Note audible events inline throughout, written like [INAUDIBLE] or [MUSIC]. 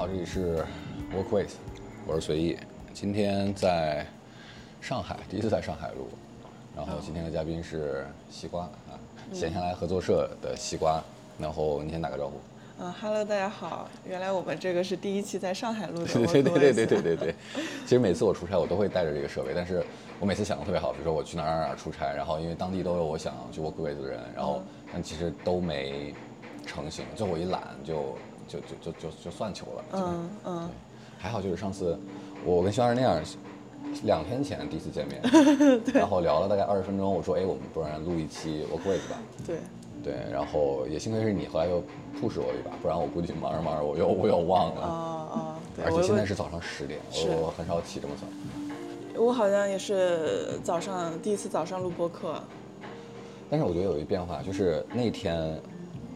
好，这里是 Workwith，我是随意。今天在上海，第一次在上海录。然后今天的嘉宾是西瓜啊，闲下来合作社的西瓜。然后你先打个招呼。嗯哈喽，大家好。原来我们这个是第一期在上海录的。[LAUGHS] 对对对对对对对对。其实每次我出差，我都会带着这个设备，但是我每次想的特别好，比如说我去哪儿哪儿出差，然后因为当地都有我想去 Workwith 的人，然后但其实都没成型，就我一懒就。就就就就就算球了，嗯嗯，还好就是上次我跟肖是那样，两天前第一次见面，[LAUGHS] 然后聊了大概二十分钟，我说哎，我们不然录一期 w o r k w i t 吧？对对，然后也幸亏是你，后来又 push 我一把，不然我估计忙着忙着我又我又忘了。啊啊！而且现在是早上十点，我我很少起这么早。我好像也是早上第一次早上录播客。但是我觉得有一变化，就是那天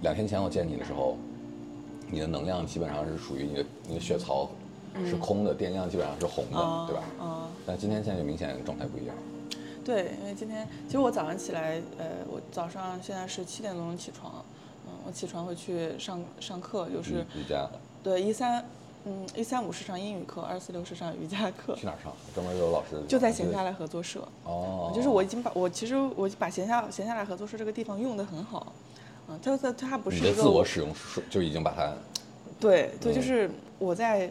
两天前我见你的时候。你的能量基本上是属于你的，你的血槽是空的，电量基本上是红的，对吧？啊。但今天现在就明显状态不一样。对，因为今天其实我早上起来，呃，我早上现在是七点多钟起床，嗯，我起床会去上上课，就是瑜伽。对，一三，嗯，一三五是上英语课，二四六是上瑜伽课。去哪儿上？专门有老师。就在闲下来合作社。哦。就是我已经把我其实我把闲下闲下来合作社这个地方用的很好。嗯，它它它不是一个自我使用就已经把它，对对，就是我在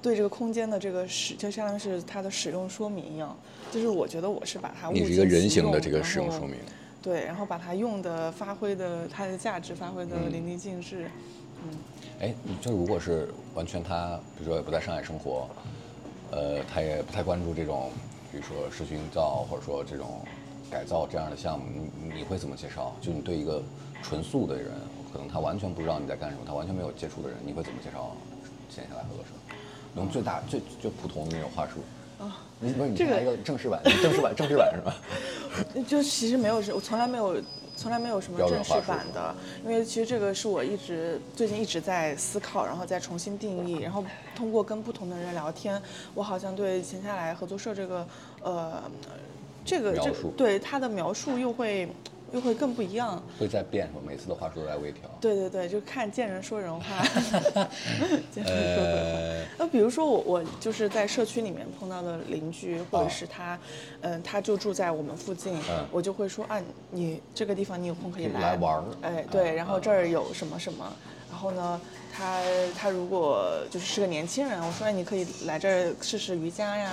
对这个空间的这个使，就相当于是它的使用说明一样，就是我觉得我是把它你是一个人形的这个使用说明，对，然后把它用的发挥的它的价值发挥的淋漓尽致，嗯，哎，就如果是完全他，比如说也不在上海生活，呃，他也不太关注这种，比如说社区营造或者说这种改造这样的项目，你你会怎么介绍？就你对一个。纯素的人，可能他完全不知道你在干什么，他完全没有接触的人，你会怎么介绍闲下来合作社？用最大最最普通的那种话术啊？你不是你来一个正式版，正式版正式版是吧？[LAUGHS] 就其实没有，我从来没有，从来没有什么正式版的，因为其实这个是我一直最近一直在思考，然后再重新定义，然后通过跟不同的人聊天，我好像对闲下来合作社这个呃这个这对他的描述又会。又会更不一样，会在变？每次的话术都在微调。对对对，就看见人说人话。[LAUGHS] 见人说人话。那比如说我我就是在社区里面碰到的邻居，或者是他，嗯，他就住在我们附近，我就会说啊，你这个地方你有空可以来玩儿。哎，对，然后这儿有什么什么，然后呢？他他如果就是是个年轻人，我说哎，你可以来这儿试试瑜伽呀。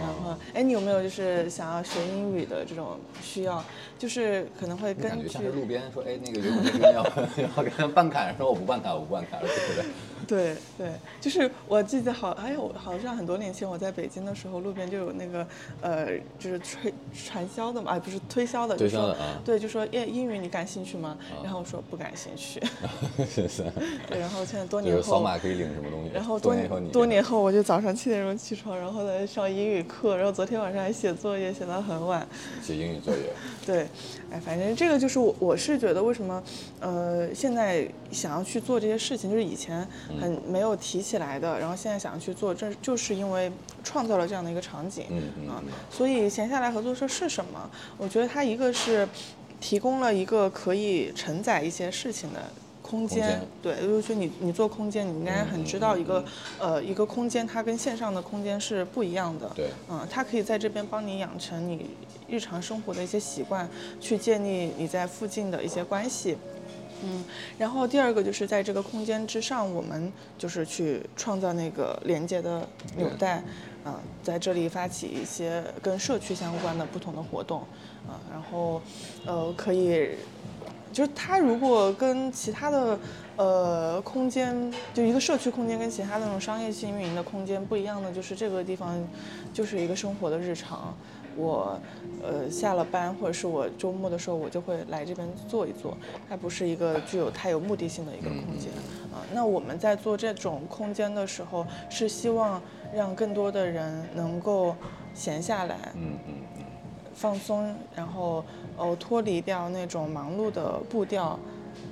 然后哎，你有没有就是想要学英语的这种需要？就是可能会根据感觉像是路边说哎，那个游泳健身要 [LAUGHS] 要给他办卡，说我不办卡，我不办卡，对不对？对对，就是我记得好，哎呦，好像很多年前我在北京的时候，路边就有那个呃，就是推传销的嘛，哎，不是推销的，推销的啊。对，就说英英语你感兴趣吗？然后我说不感兴趣。[LAUGHS] [LAUGHS] 是是。对，然后现在多年后。扫码可以领什么东西？然后多年后你。多年后我就早上七点钟起床，然后呢上英语课，然后昨天晚上还写作业，写到很晚。写英语作业。[LAUGHS] 对，哎，反正这个就是我，我是觉得为什么，呃，现在想要去做这些事情，就是以前。很没有提起来的，然后现在想要去做，这就是因为创造了这样的一个场景，嗯啊，所以闲下来合作社是什么？我觉得它一个是提供了一个可以承载一些事情的空间，对，就是你你做空间，你应该很知道一个呃一个空间，它跟线上的空间是不一样的，对，嗯，它可以在这边帮你养成你日常生活的一些习惯，去建立你在附近的一些关系。嗯，然后第二个就是在这个空间之上，我们就是去创造那个连接的纽带，啊，在这里发起一些跟社区相关的不同的活动，啊，然后，呃，可以，就是它如果跟其他的呃空间，就一个社区空间跟其他那种商业性运营的空间不一样的，就是这个地方就是一个生活的日常。我，呃，下了班或者是我周末的时候，我就会来这边坐一坐。它不是一个具有太有目的性的一个空间啊。那我们在做这种空间的时候，是希望让更多的人能够闲下来，嗯嗯嗯，放松，然后哦脱离掉那种忙碌的步调，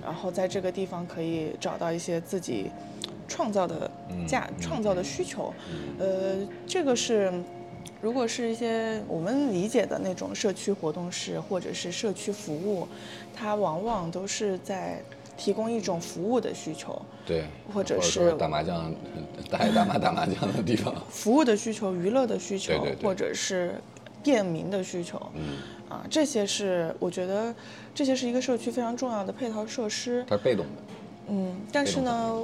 然后在这个地方可以找到一些自己创造的价、创造的需求。呃，这个是。如果是一些我们理解的那种社区活动室或者是社区服务，它往往都是在提供一种服务的需求，对，或者是打麻将，大爷大妈打麻将的地方。服务的需求、娱乐的需求，对对对或者是便民的需求，嗯，啊，这些是我觉得这些是一个社区非常重要的配套设施。它是被动的。嗯，但是呢，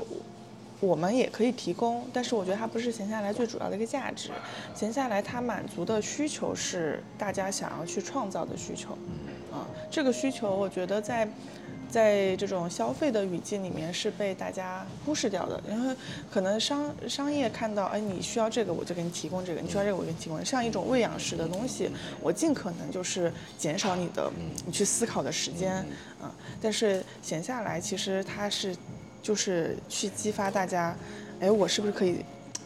我们也可以提供，但是我觉得它不是闲下来最主要的一个价值。闲下来它满足的需求是大家想要去创造的需求。啊，这个需求我觉得在。在这种消费的语境里面是被大家忽视掉的，然后可能商商业看到，哎，你需要这个我就给你提供这个，你需要这个我给你提供，像一种喂养式的东西，我尽可能就是减少你的你去思考的时间，啊，但是闲下来其实它是就是去激发大家，哎，我是不是可以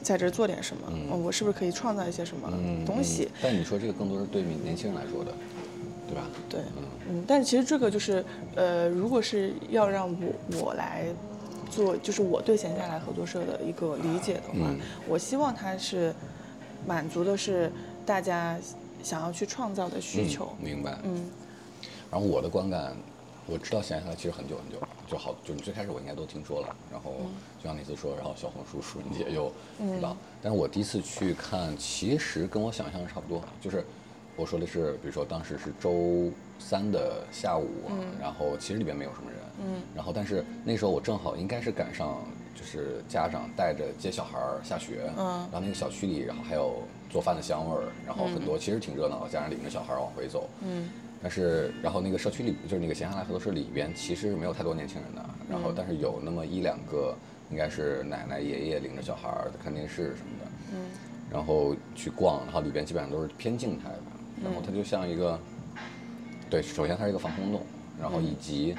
在这儿做点什么？嗯我是不是可以创造一些什么嗯，东西？嗯但你说这个更多是对年年轻人来说的，对吧？对，嗯，但其实这个就是，呃，如果是要让我我来做，就是我对闲下来合作社的一个理解的话，嗯我希望它是满足的是大家想要去创造的需求。嗯明白。嗯然后我的观感，我知道闲下来其实很久很久了，就好，就你最开始我应该都听说了，然后就像那次说，然后小红书舒云姐又知道，但是我第一次去看，其实跟我想象的差不多，就是我说的是，比如说当时是周三的下午，然后其实里边没有什么人，嗯，然后但是那时候我正好应该是赶上，就是家长带着接小孩儿下学，嗯然后那个小区里，然后还有做饭的香味儿，然后很多其实挺热闹的，家长领着小孩儿往回走，嗯但是，然后那个社区里，就是那个闲下来合作社里边，其实是没有太多年轻人的。然后，但是有那么一两个，应该是奶奶爷爷领着小孩儿在看电视什么的。嗯然后去逛，然后里边基本上都是偏静态的。然后它就像一个，对，首先它是一个防空洞，然后以及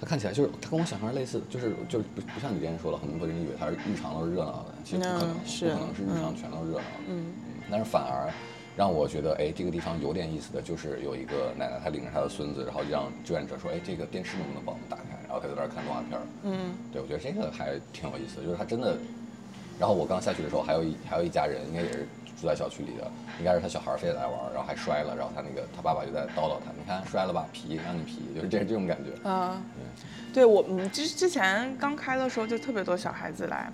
它看起来就是它跟我想象的类似，就是就是不不像你之前说了，很多人以为它是日常都是热闹的，其实不可能，不可能是日常全都是热闹的。嗯但是反而让我觉得，哎，这个地方有点意思的，就是有一个奶奶，她领着她的孙子，然后让志愿者说，哎，这个电视能不能帮我们打开？然后她在那儿看动画片儿。嗯对，我觉得这个还挺有意思的，就是他真的。然后我刚下去的时候，还有一还有一家人，应该也是住在小区里的，应该是他小孩儿非得来玩儿，然后还摔了，然后他那个他爸爸就在叨叨他，你看摔了吧，皮让你皮，就是这这种感觉。啊，对我嗯之之前刚开的时候就特别多小孩子来。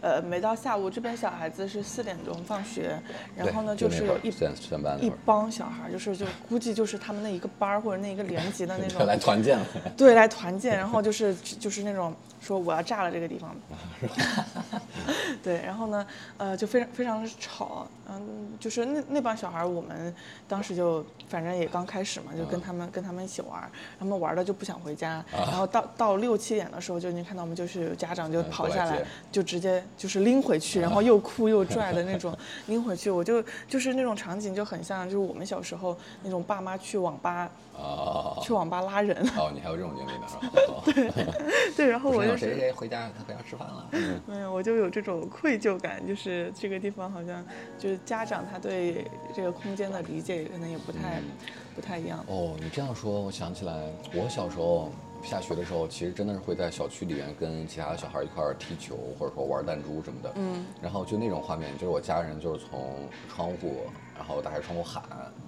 呃，每到下午这边小孩子是四点钟放学，然后呢对那会儿是有一一帮小孩，就是就估计就是他们那一个班儿或者那一个年级的那 [LAUGHS] 种来团建了。对，来团建，然后就是就是那种说我要炸了这个地方，[LAUGHS] 对，然后呢，呃，就非常非常的吵，嗯，就是那那帮小孩，我们当时就反正也刚开始嘛，就跟他们跟他们一起玩，他们玩的就不想回家，然后到到六七点的时候就已经看到我们就是家长就嗯跑下来来，就直接就是拎回去，然后又哭又拽的那种 [LAUGHS] 拎回去，我就就是那种场景就很像就是我们小时候那种爸妈去网吧啊，去网吧拉人，哦，你还有这种经历呢，是吧？[LAUGHS] 对，[LAUGHS] 对，然后我就有谁。谁回家，他回家吃饭了。嗯 [LAUGHS] 没有，我就有这种愧疚感，就是这个地方好像就是家长他对这个空间的理解可能也不太、不太一样。哦，你这样说，我想起来，我小时候下学的时候，其实真的是会在小区里面跟其他的小孩一块儿踢球，或者说玩弹珠什么的。嗯。然后就那种画面，就是我家人就是从窗户，然后打开窗户喊，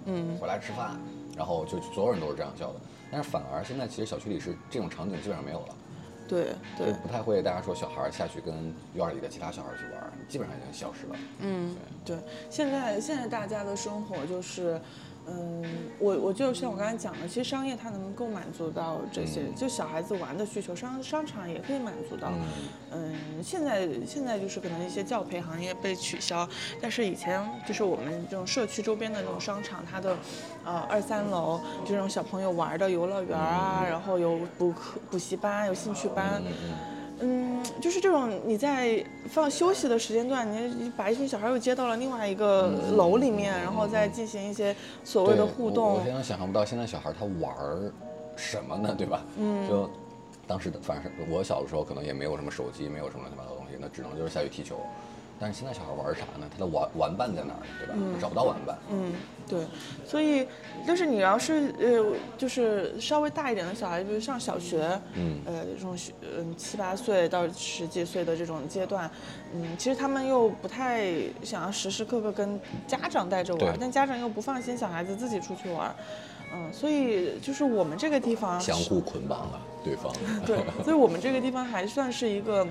嗯回来吃饭，然后就所有人都是这样叫的。但是反而现在其实小区里是这种场景基本上没有了，对就对，不太会大家说小孩下去跟院儿里的其他小孩儿去玩儿，基本上已经消失了。嗯对。现在现在大家的生活就是。嗯，我我就像我刚才讲的，其实商业它能够满足到这些，就小孩子玩的需求，商商场也可以满足到。嗯，现在现在就是可能一些教培行业被取消，但是以前就是我们这种社区周边的那种商场，它的呃二三楼这种小朋友玩的游乐园啊，然后有补课补习班，有兴趣班。嗯嗯。嗯，就是这种你在放休息的时间段，你你把一群小孩又接到了另外一个楼里面，然后再进行一些所谓的互动我。非常想象不到现在小孩他玩儿什么呢，对吧？嗯，就当时的，反正是我小的时候可能也没有什么手机，没有什么乱七八糟的东西，那只能就是下去踢球。但是现在小孩玩啥呢？他的玩玩伴在哪儿，对吧？他找不到玩伴。嗯，对，所以就是你要是呃，就是稍微大一点的小孩，比如上小学，嗯呃，这种学嗯七八岁到十几岁的这种阶段，嗯，其实他们又不太想要时时刻刻跟家长带着玩，但家长又不放心小孩子自己出去玩，嗯，所以就是我们这个地方相互捆绑了。对方。[LAUGHS] 对，所以我们这个地方还算是一个。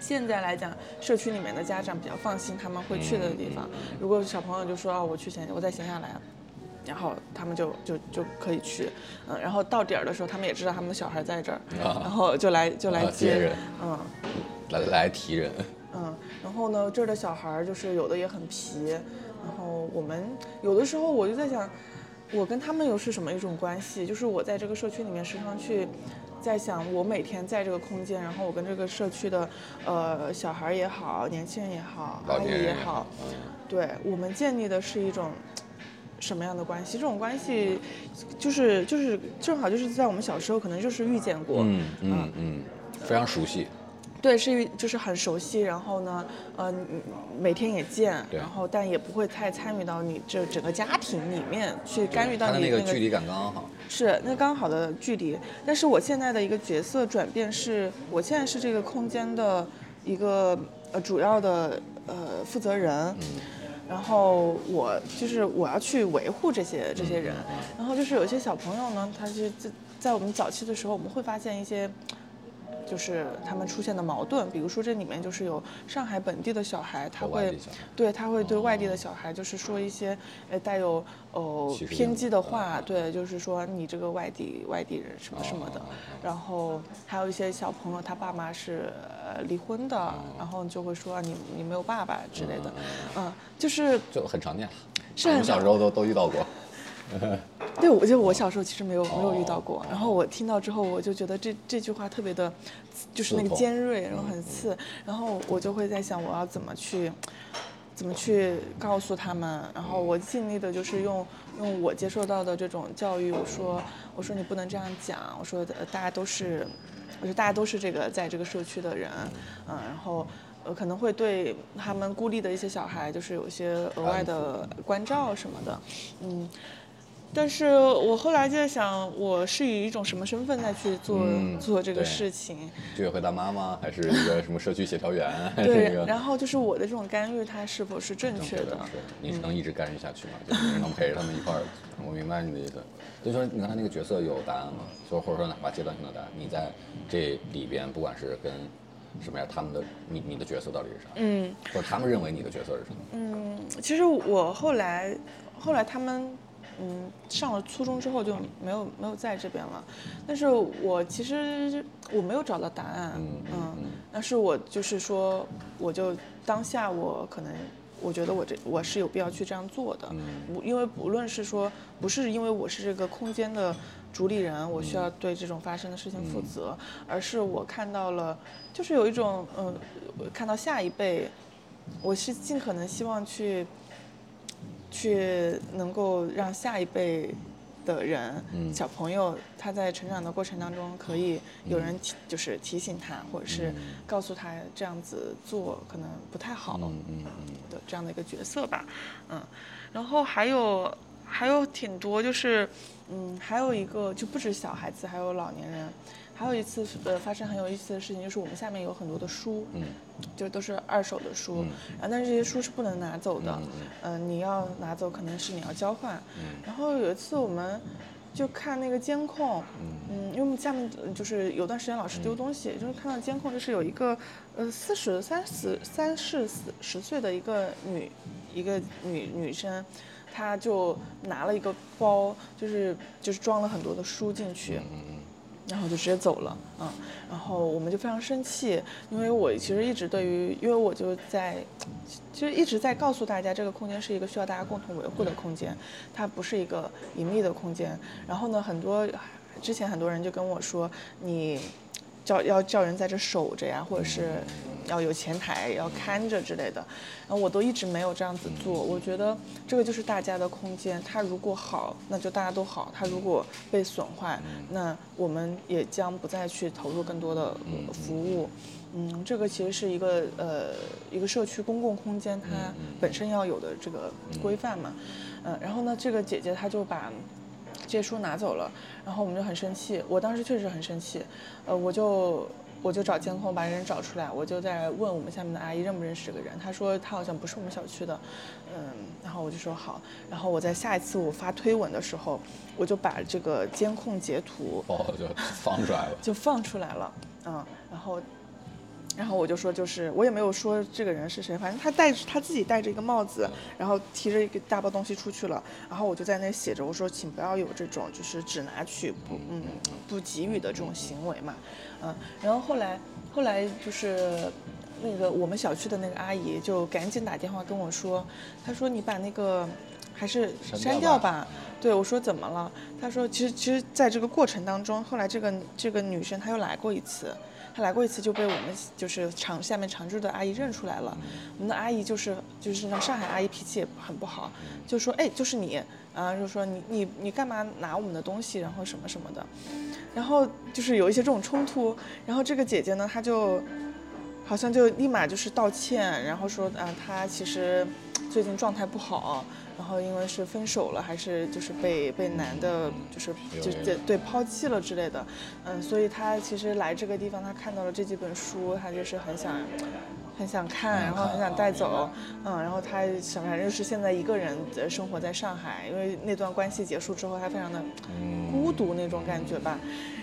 现在来讲，社区里面的家长比较放心，他们会去的地方。如果小朋友就说啊，我去闲，我在闲下来，然后他们就就就可以去，嗯，然后到点儿的时候，他们也知道他们的小孩在这儿，然后就来就来接人，嗯，来来提人，嗯，然后呢，这儿的小孩就是有的也很皮，然后我们有的时候我就在想，我跟他们又是什么一种关系？就是我在这个社区里面时常去。在想，我每天在这个空间，然后我跟这个社区的，呃，小孩也好，年轻人也好，阿姨也好，对我们建立的是一种什么样的关系？这种关系就是就是正好就是在我们小时候可能就是遇见过，嗯嗯嗯，非常熟悉。对，是就是很熟悉，然后呢，呃，每天也见，然后但也不会太参与到你这整个家庭里面去干预到你那个距离感刚刚好。是那刚好的距离，但是我现在的一个角色转变是，我现在是这个空间的一个呃主要的呃负责人，然后我就是我要去维护这些这些人，然后就是有一些小朋友呢，他是在在我们早期的时候，我们会发现一些。就是他们出现的矛盾，比如说这里面就是有上海本地的小孩，他会，对他会对外地的小孩就是说一些，呃带有哦偏激的话，对，就是说你这个外地外地人什么什么的，然后还有一些小朋友他爸妈是呃离婚的，然后就会说你你没有爸爸之类的，嗯，就是就很常见，是我们小时候都都遇到过。[LAUGHS] 对，我就我小时候其实没有没有遇到过，然后我听到之后，我就觉得这这句话特别的，就是那个尖锐，然后很刺，然后我就会在想我要怎么去，怎么去告诉他们，然后我尽力的就是用用我接受到的这种教育，我说我说你不能这样讲，我说大家都是，我说大家都是这个在这个社区的人，嗯，然后呃可能会对他们孤立的一些小孩，就是有些额外的关照什么的，嗯。但是我后来就在想，我是以一种什么身份再去做做这个事情？居委会大妈吗？还是一个什么社区协调员？对，然后就是我的这种干预，它是否是正确的？是你是能一直干预下去吗？就是能陪着他们一块儿？我明白你的意思。就说你刚才那个角色有答案吗？就或者说哪怕阶段性的答案？你在这里边，不管是跟什么样，他们的你你的角色到底是啥？嗯，或者他们认为你的角色是什么？嗯，其实我后来后来他们。嗯，上了初中之后就没有没有在这边了，但是我其实我没有找到答案，嗯，但是我就是说，我就当下我可能我觉得我这我是有必要去这样做的，嗯，因为不论是说不是因为我是这个空间的主理人，我需要对这种发生的事情负责，而是我看到了，就是有一种嗯，看到下一辈，我是尽可能希望去。去能够让下一辈的人，小朋友他在成长的过程当中，可以有人提，就是提醒他，或者是告诉他这样子做可能不太好，的这样的一个角色吧，嗯，然后还有还有挺多，就是嗯，还有一个就不止小孩子，还有老年人。还有一次，呃，发生很有意思的事情，就是我们下面有很多的书，嗯，就都是二手的书，然后但是这些书是不能拿走的，嗯，你要拿走，可能是你要交换，嗯，然后有一次我们就看那个监控，嗯，因为我们下面就是有段时间老是丢东西，就是看到监控，就是有一个呃四十三十三四十岁的一个女一个女女生，她就拿了一个包，就是就是装了很多的书进去，嗯。然后就直接走了，嗯，然后我们就非常生气，因为我其实一直对于，因为我就在，其实一直在告诉大家，这个空间是一个需要大家共同维护的空间，它不是一个隐秘的空间。然后呢，很多之前很多人就跟我说，你。叫要叫人在这守着呀，或者是要有前台要看着之类的，然后我都一直没有这样子做。我觉得这个就是大家的空间，它如果好，那就大家都好；它如果被损坏，那我们也将不再去投入更多的服务。嗯，这个其实是一个呃一个社区公共空间它本身要有的这个规范嘛。嗯，然后呢，这个姐姐她就把。这些书拿走了，然后我们就很生气。我当时确实很生气，呃，我就我就找监控把人找出来，我就在问我们下面的阿姨认不认识这个人，她说她好像不是我们小区的，嗯，然后我就说好，然后我在下一次我发推文的时候，我就把这个监控截图哦，就放出来了，就放出来了，嗯，然后。然后我就说，就是我也没有说这个人是谁，反正他戴他自己戴着一个帽子，然后提着一个大包东西出去了。然后我就在那写着，我说请不要有这种就是只拿取不嗯不给予的这种行为嘛，嗯。然后后来后来就是那个我们小区的那个阿姨就赶紧打电话跟我说，她说你把那个还是删掉吧。对我说怎么了？她说其实其实在这个过程当中，后来这个这个女生她又来过一次。他来过一次就被我们就是常下面常住的阿姨认出来了，我们的阿姨就是就是那上海阿姨脾气也很不好，就说哎就是你。啊就说你你你干嘛拿我们的东西然后什么什么的，然后就是有一些这种冲突，然后这个姐姐呢她就好像就立马就是道歉，然后说啊她其实最近状态不好。然后因为是分手了，还是就是被被男的，就是就对对抛弃了之类的，嗯，所以他其实来这个地方，他看到了这几本书，他就是很想很想看，然后很想带走，嗯，然后他想反正就是现在一个人生活在上海，因为那段关系结束之后，他非常的孤独那种感觉吧。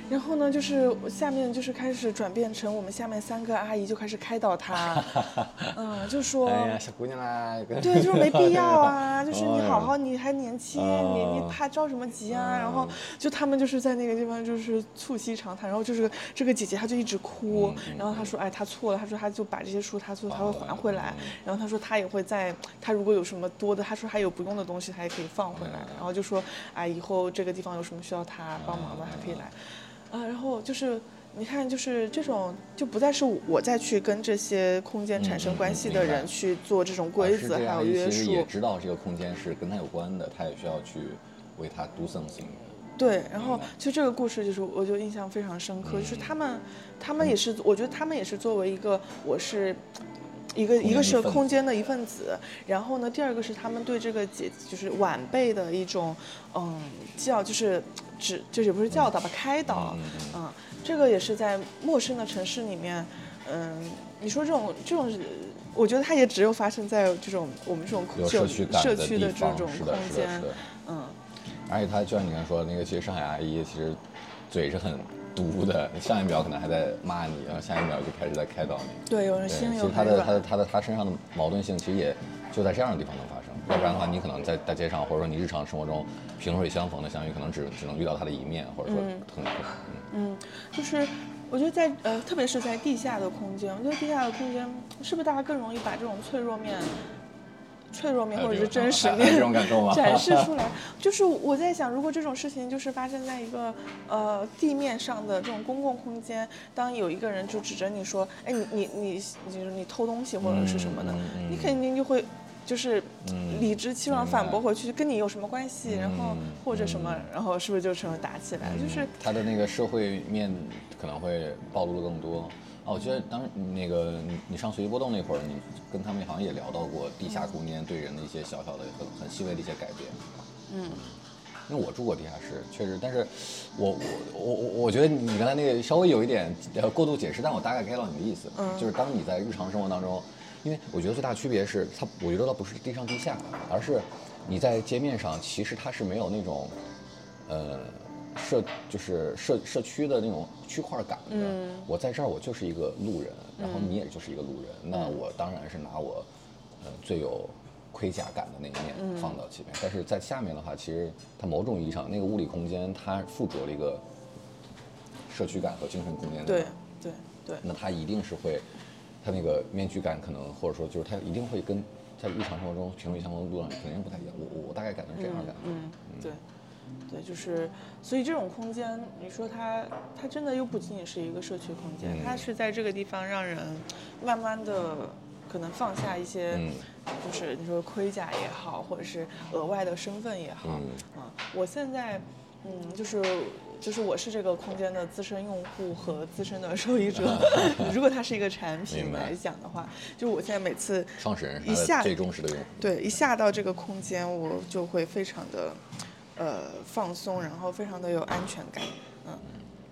然后呢，就是下面就是开始转变成我们下面三个阿姨就开始开导她，[LAUGHS] 嗯，就说，哎呀，小姑娘啦，对，就是没必要啊，[LAUGHS] 就是你好好，你还年轻，你你怕着什么急啊？然后就他们就是在那个地方就是促膝长谈，然后就是这个姐姐她就一直哭，然后她说，哎，她错了，她说她就把这些书她错，她会还回来，然后她说她也会在，她如果有什么多的，她说还有不用的东西，她也可以放回来，然后就说，哎，以后这个地方有什么需要她帮忙的，还可以来。啊，然后就是你看，就是这种就不再是我再去跟这些空间产生关系的人去做这种规则还有约束。其实也知道这个空间是跟他有关的，他也需要去为他 do something。对，然后其实这个故事就是我就印象非常深刻，就是他们，他们也是，我觉得他们也是作为一个我是。一个一个是空间的一份子，然后呢，第二个是他们对这个姐就是晚辈的一种，嗯，教就是指就是也不是教导吧，开导，嗯，这个也是在陌生的城市里面，嗯，你说这种这种，我觉得它也只有发生在这种我们这种社区社区的这种空间，嗯，而且他就像你刚才说的那个，其实上海阿姨其实嘴是很。毒的，上一秒可能还在骂你，然后下一秒就开始在开导你。对，有人心里有其实他的他的他的他身上的矛盾性，其实也就在这样的地方能发生。要不然的话，你可能在大街上，或者说你日常生活中萍水相逢的相遇，可能只只能遇到他的一面，或者说很嗯嗯，就是我觉得在呃，特别是在地下的空间，我觉得地下的空间是不是大家更容易把这种脆弱面？脆弱面或者是真实面展示出来，[LAUGHS] 就是我在想，如果这种事情就是发生在一个呃地面上的这种公共空间，当有一个人就指着你说，哎，你你你就是你偷东西或者是什么的，你肯定就会就是理直气壮反驳回去，跟你有什么关系？然后或者什么，然后是不是就成了打起来？就是他的那个社会面可能会暴露的更多。哦，我觉得当时那个你你上随机波动那会儿，你跟他们好像也聊到过地下空间对人的一些小小的、很很细微的一些改变。嗯，因为我住过地下室，确实，但是我我我我我觉得你刚才那个稍微有一点呃过度解释，但我大概 get 到你的意思，就是当你在日常生活当中，因为我觉得最大区别是它，我觉得它不是地上地下，而是你在街面上，其实它是没有那种，呃。社就是社社区的那种区块感的，我在这儿我就是一个路人，然后你也就是一个路人，那我当然是拿我，呃最有盔甲感的那一面放到前面。但是在下面的话，其实它某种意义上那个物理空间它附着了一个社区感和精神空间。对对对。那它一定是会，它那个面具感可能或者说就是它一定会跟在日常生活中萍水相逢的路上肯定不太一样。我我我大概感觉是这样的。嗯，对。对，就是，所以这种空间，你说它，它真的又不仅仅是一个社区空间，它是在这个地方让人慢慢的可能放下一些，就是你说盔甲也好，或者是额外的身份也好，啊，我现在，嗯，就是就是我是这个空间的资深用户和资深的受益者。[LAUGHS] 如果它是一个产品来讲的话，就我现在每次创始人一下最忠实的用户，对，一下到这个空间，我就会非常的。呃，放松，然后非常的有安全感，嗯，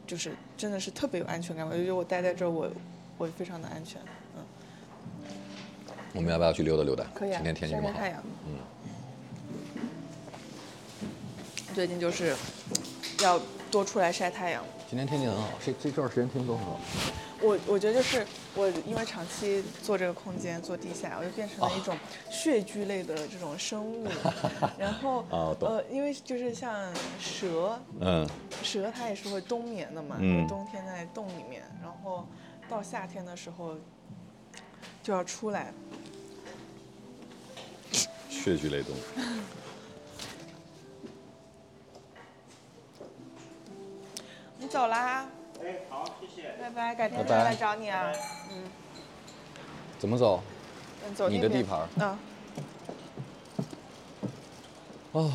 就是真的是特别有安全感。我就觉得我待在这儿，我我非常的安全。嗯，我们要不要去溜达溜达？可以啊，今天天气这么好。嗯。最近就是要多出来晒太阳。今天天气很好，这这段时间天气都很好。我我觉得就是我因为长期做这个空间做地下，我就变成了一种穴居类的这种生物。[LAUGHS] 然后啊呃，因为就是像蛇，嗯，蛇它也是会冬眠的嘛，嗯冬天在洞里面，然后到夏天的时候就要出来。穴居类动物。你走啦，哎，好，谢谢。拜拜，改天再来找你啊。嗯，怎么走？嗯走你的地盘儿嗯。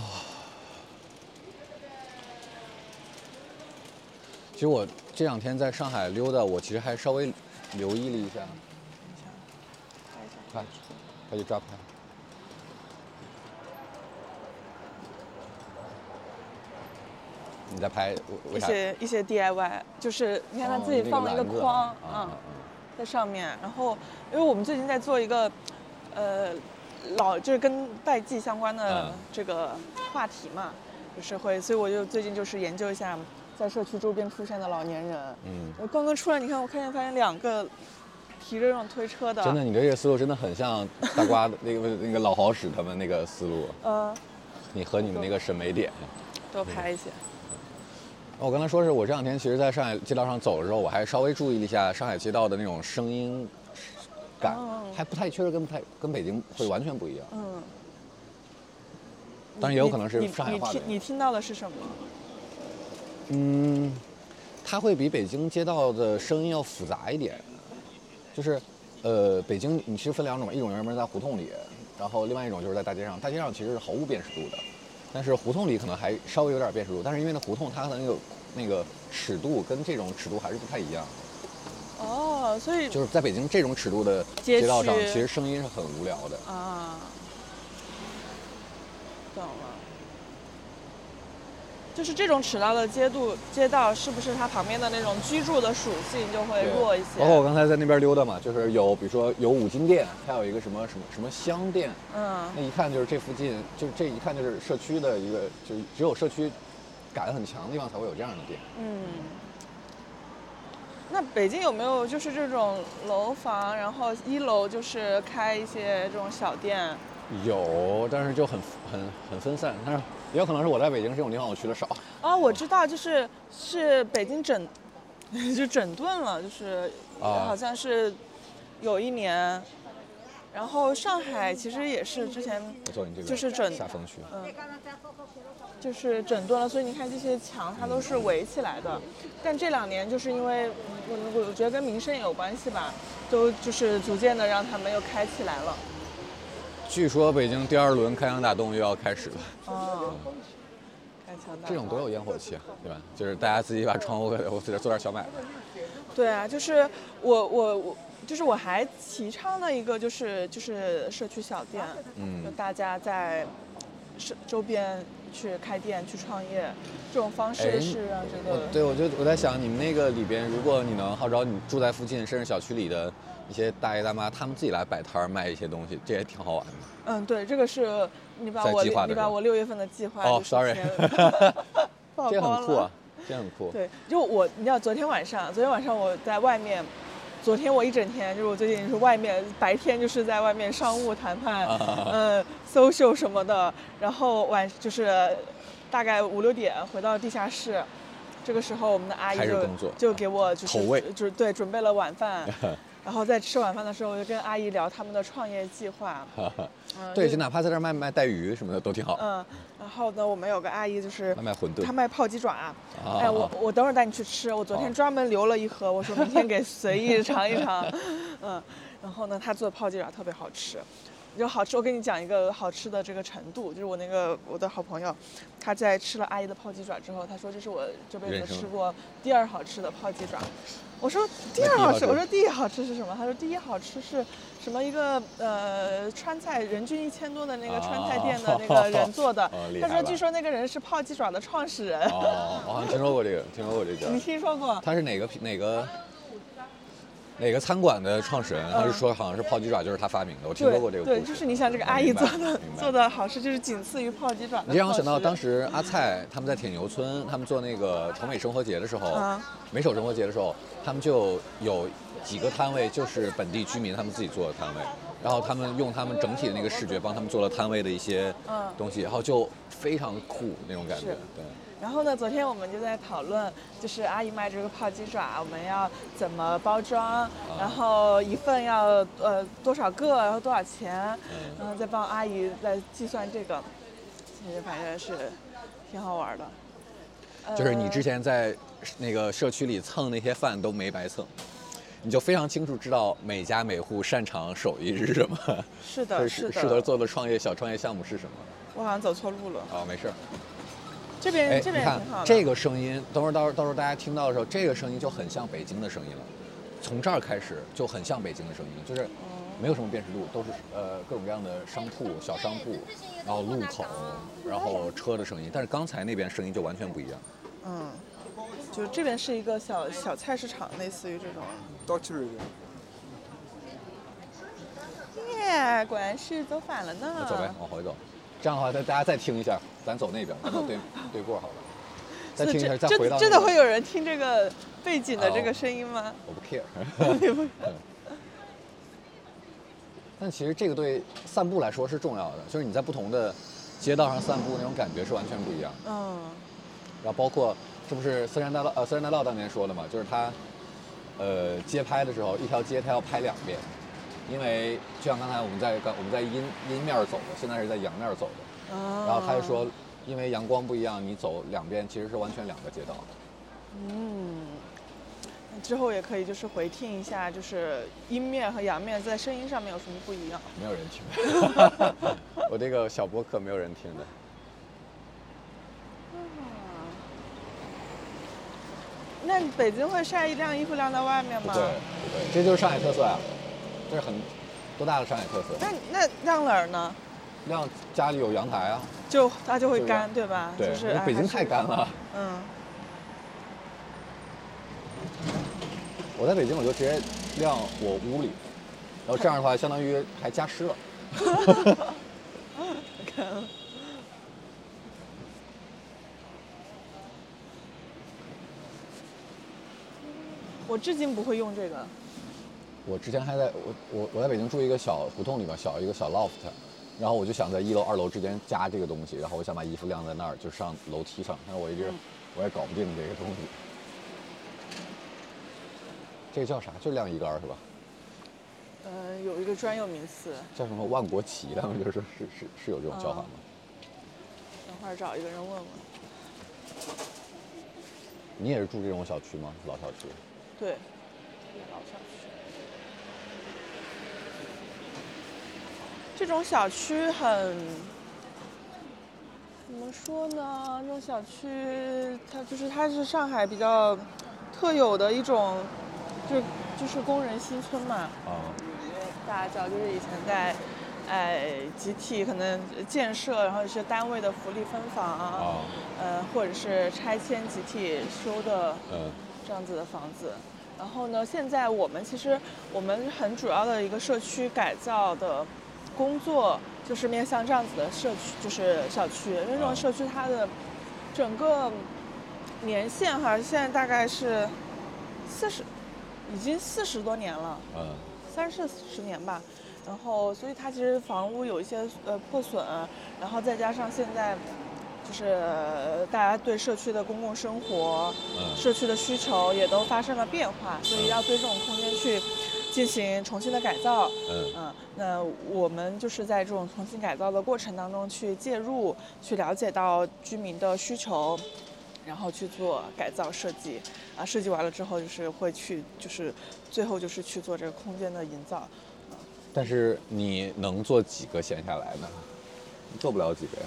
其实我这两天在上海溜达，我其实还稍微留意了一下，快，快去抓拍。你在拍为为一？些一些 DIY，就是你看他哦自己放了一个框，啊嗯啊，在上面。然后，因为我们最近在做一个，呃，老就是跟代际相关的嗯这个话题嘛，就是会，所以我就最近就是研究一下在社区周边出现的老年人。嗯，我刚刚出来，你看我看见发现两个提着这种推车的，真的，你的这个思路真的很像大瓜的那个那个老好使他们那个思路，呃，你和你们那个审美点。多拍一些。我刚才说是我这两天其实，在上海街道上走的时候，我还稍微注意了一下上海街道的那种声音感，哦还不太确实跟不太跟北京会完全不一样。嗯，当然也有可能是你上海话的你听你听到的是什么？嗯，它会比北京街道的声音要复杂一点，就是，呃，北京你其实分两种，一种人们在胡同里，然后另外一种就是在大街上。大街上其实是毫无辨识度的，但是胡同里可能还稍微有点辨识度，但是因为那胡同它的那个那个尺度跟这种尺度还是不太一样，哦，所以就是在北京这种尺度的街街道上，其实声音是很无聊的。啊，懂了。就是这种尺道的街道，街道是不是它旁边的那种居住的属性就会弱一些？包括我刚才在那边溜达嘛，就是有比如说有五金店，还有一个什么什么什么香店，嗯那一看就是这附近，就是这一看就是社区的一个，就是只有社区感很强的地方才会有这样的店。嗯。那北京有没有就是这种楼房，然后一楼就是开一些这种小店？有，但是就很很很分散，但是也有可能是我在北京这种地方我去的少。啊，我知道，就是是北京整，[LAUGHS] 就整顿了，就是啊好像是有一年，然后上海其实也是之前就是整下风区，嗯，就是整顿了，所以你看这些墙它都是围起来的，但这两年就是因为我我我觉得跟民生也有关系吧，都就是逐渐的让他们又开起来了。据说北京第二轮开枪打洞又要开始了，哦，开枪大道这种多有烟火气啊，对吧？就是大家自己把窗户给我自己做点小买卖。对啊，就是我我我，就是我还提倡了一个就是就是社区小店，嗯就大家在社周边去开店去创业，这种方式哎是让这个我对，我就我在想，你们那个里边，如果你能号召你住在附近，甚至小区里的一些大爷大妈，他们自己来摆摊儿卖一些东西，这也挺好玩的。嗯，对，这个是你把我你把我六月份的计划哦就是，sorry [LAUGHS] 这很酷啊，这很酷。对，就我，你知道，昨天晚上，昨天晚上我在外面，昨天我一整天，就是我最近是外面，白天就是在外面商务谈判，嗯呃，social 什么的，然后晚就是大概五六点回到地下室，这个时候我们的阿姨就就给我就是就是对准备了晚饭，[LAUGHS] 然后在吃晚饭的时候，我就跟阿姨聊他们的创业计划，嗯对，就就哪怕在这儿卖卖带鱼什么的都挺好。嗯，然后呢，我们有个阿姨就是卖卖馄饨她卖泡鸡爪。哎，我我等会儿带你去吃。我昨天专门留了一盒，[LAUGHS] 我说明天给随意尝一尝。嗯，然后呢，她做的泡鸡爪特别好吃。就好吃。我跟你讲一个好吃的这个程度，就是我那个我的好朋友，他在吃了阿姨的泡鸡爪之后，他说这是我这辈子吃过第二好吃的泡鸡爪。我说第二好吃，我说第一好吃是什么？他说第一好吃是什么？一个呃川菜人均一千多的那个川菜店的那个人做的。他说据说那个人是泡鸡爪的创始人。哦，我好像听说过这个，听说过这个。[LAUGHS] 你听说过？他是哪个哪个？哪个餐馆的创始人？他是说好像是泡鸡爪就是他发明的，我听说过这个。对，就是你想这个阿姨做的做的好吃，就是仅次于泡鸡爪。你让我想到当时阿菜他们在铁牛村，他们做那个城美生活节的时候，美手生活节的时候，他们就有几个摊位就是本地居民他们自己做的摊位，然后他们用他们整体的那个视觉帮他们做了摊位的一些东西，然后就非常酷那种感觉，对。然后呢？昨天我们就在讨论，就是阿姨卖这个泡鸡爪，我们要怎么包装？然后一份要呃多少个？然后多少钱？然后再帮阿姨再计算这个，其实反正是挺好玩的。就是你之前在那个社区里蹭那些饭都没白蹭，你就非常清楚知道每家每户擅长手艺是什么，是的，[LAUGHS] 是适合做的创业小创业项目是什么？我好像走错路了。哦，没事。这边这边挺好这个声音，等会儿到时候到时候大家听到的时候，这个声音就很像北京的声音了。从这儿开始就很像北京的声音，就是没有什么辨识度，都是呃各种各样的商铺、小商铺，然后路口，然后车的声音。但是刚才那边声音就完全不一样。嗯，就这边是一个小小菜市场，类似于这种。到这儿耶，果然是走反了呢。走呗，往回走。这样的话，再大家再听一下，咱走那边，咱走对 [LAUGHS] 对过好了。再听一下，再回到。真的会有人听这个背景的这个声音吗？我不 [LAUGHS] care。[LAUGHS] 但其实这个对散步来说是重要的，就是你在不同的街道上散步，那种感觉是完全不一样。嗯。然后包括，这不是森山大道呃森山大道当年说的嘛，就是他，呃街拍的时候，一条街他要拍两遍。因为就像刚才我们在刚我们在阴阴面走的，现在是在阳面走的。然后他就说，因为阳光不一样，你走两边其实是完全两个街道。嗯，之后也可以就是回听一下，就是阴面和阳面在声音上面有什么不一样？没有人听，[LAUGHS] 我这个小博客没有人听的。那北京会晒一晾衣服晾在外面吗？对，对，这就是上海特色啊。这是很多大的上海特色。那那晾哪儿呢？晾家里有阳台啊。就它就会干，对吧？对，就是北京太干了。嗯。我在北京，我就直接晾我屋里，然后这样的话，相当于还加湿了。看。我至今不会用这个。我之前还在我我我在北京住一个小胡同里边，小一个小 loft，然后我就想在一楼二楼之间加这个东西，然后我想把衣服晾在那儿，就上楼梯上，但是我一直我也搞不定这个东西。这个叫啥？就晾衣杆是吧？呃，有一个专有名词。叫什么万国旗？他们就是是是是有这种叫法吗？等会儿找一个人问问。你也是住这种小区吗？老小区？对，老小区。这种小区很怎么说呢？这种小区它就是它是上海比较特有的一种，就就是工人新村嘛。啊。大家知道，就是以前在哎集体可能建设，然后一些单位的福利分房啊，呃，或者是拆迁集体修的嗯这样子的房子。然后呢，现在我们其实我们很主要的一个社区改造的。工作就是面向这样子的社区，就是小区，因为这种社区它的整个年限哈，现在大概是四十，已经四十多年了，嗯，三四十年吧。然后，所以它其实房屋有一些呃破损，然后再加上现在就是大家对社区的公共生活、社区的需求也都发生了变化，所以要对这种空间去。进行重新的改造，嗯嗯，那我们就是在这种重新改造的过程当中去介入，去了解到居民的需求，然后去做改造设计，啊，设计完了之后就是会去，就是最后就是去做这个空间的营造，啊，但是你能做几个闲下来呢？做不了几个呀。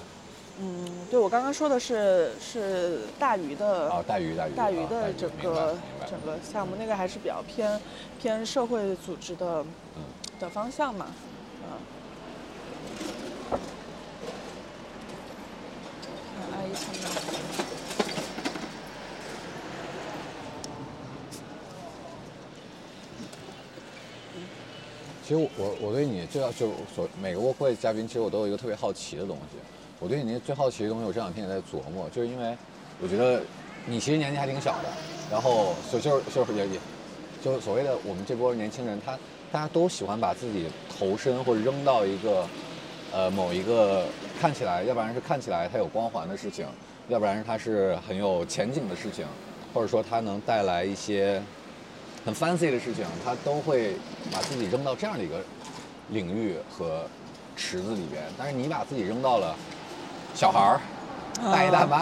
嗯，对我刚刚说的是是大鱼的啊，大鱼大鱼大鱼啊的整个整个项目，那个还是比较偏偏社会组织的嗯的方向嘛，嗯。其实我我我对你最要就所每个卧会嘉宾，其实我都有一个特别好奇的东西。我对你那最好奇的东西，我这两天也在琢磨，就是因为我觉得你其实年纪还挺小的，然后就就是就是也也，就所谓的我们这波年轻人，他大家都喜欢把自己投身或者扔到一个呃某一个看起来，要不然是看起来它有光环的事情，要不然是它是很有前景的事情，或者说它能带来一些很 fancy 的事情，他都会把自己扔到这样的一个领域和池子里边。但是你把自己扔到了小孩儿、大爷大妈、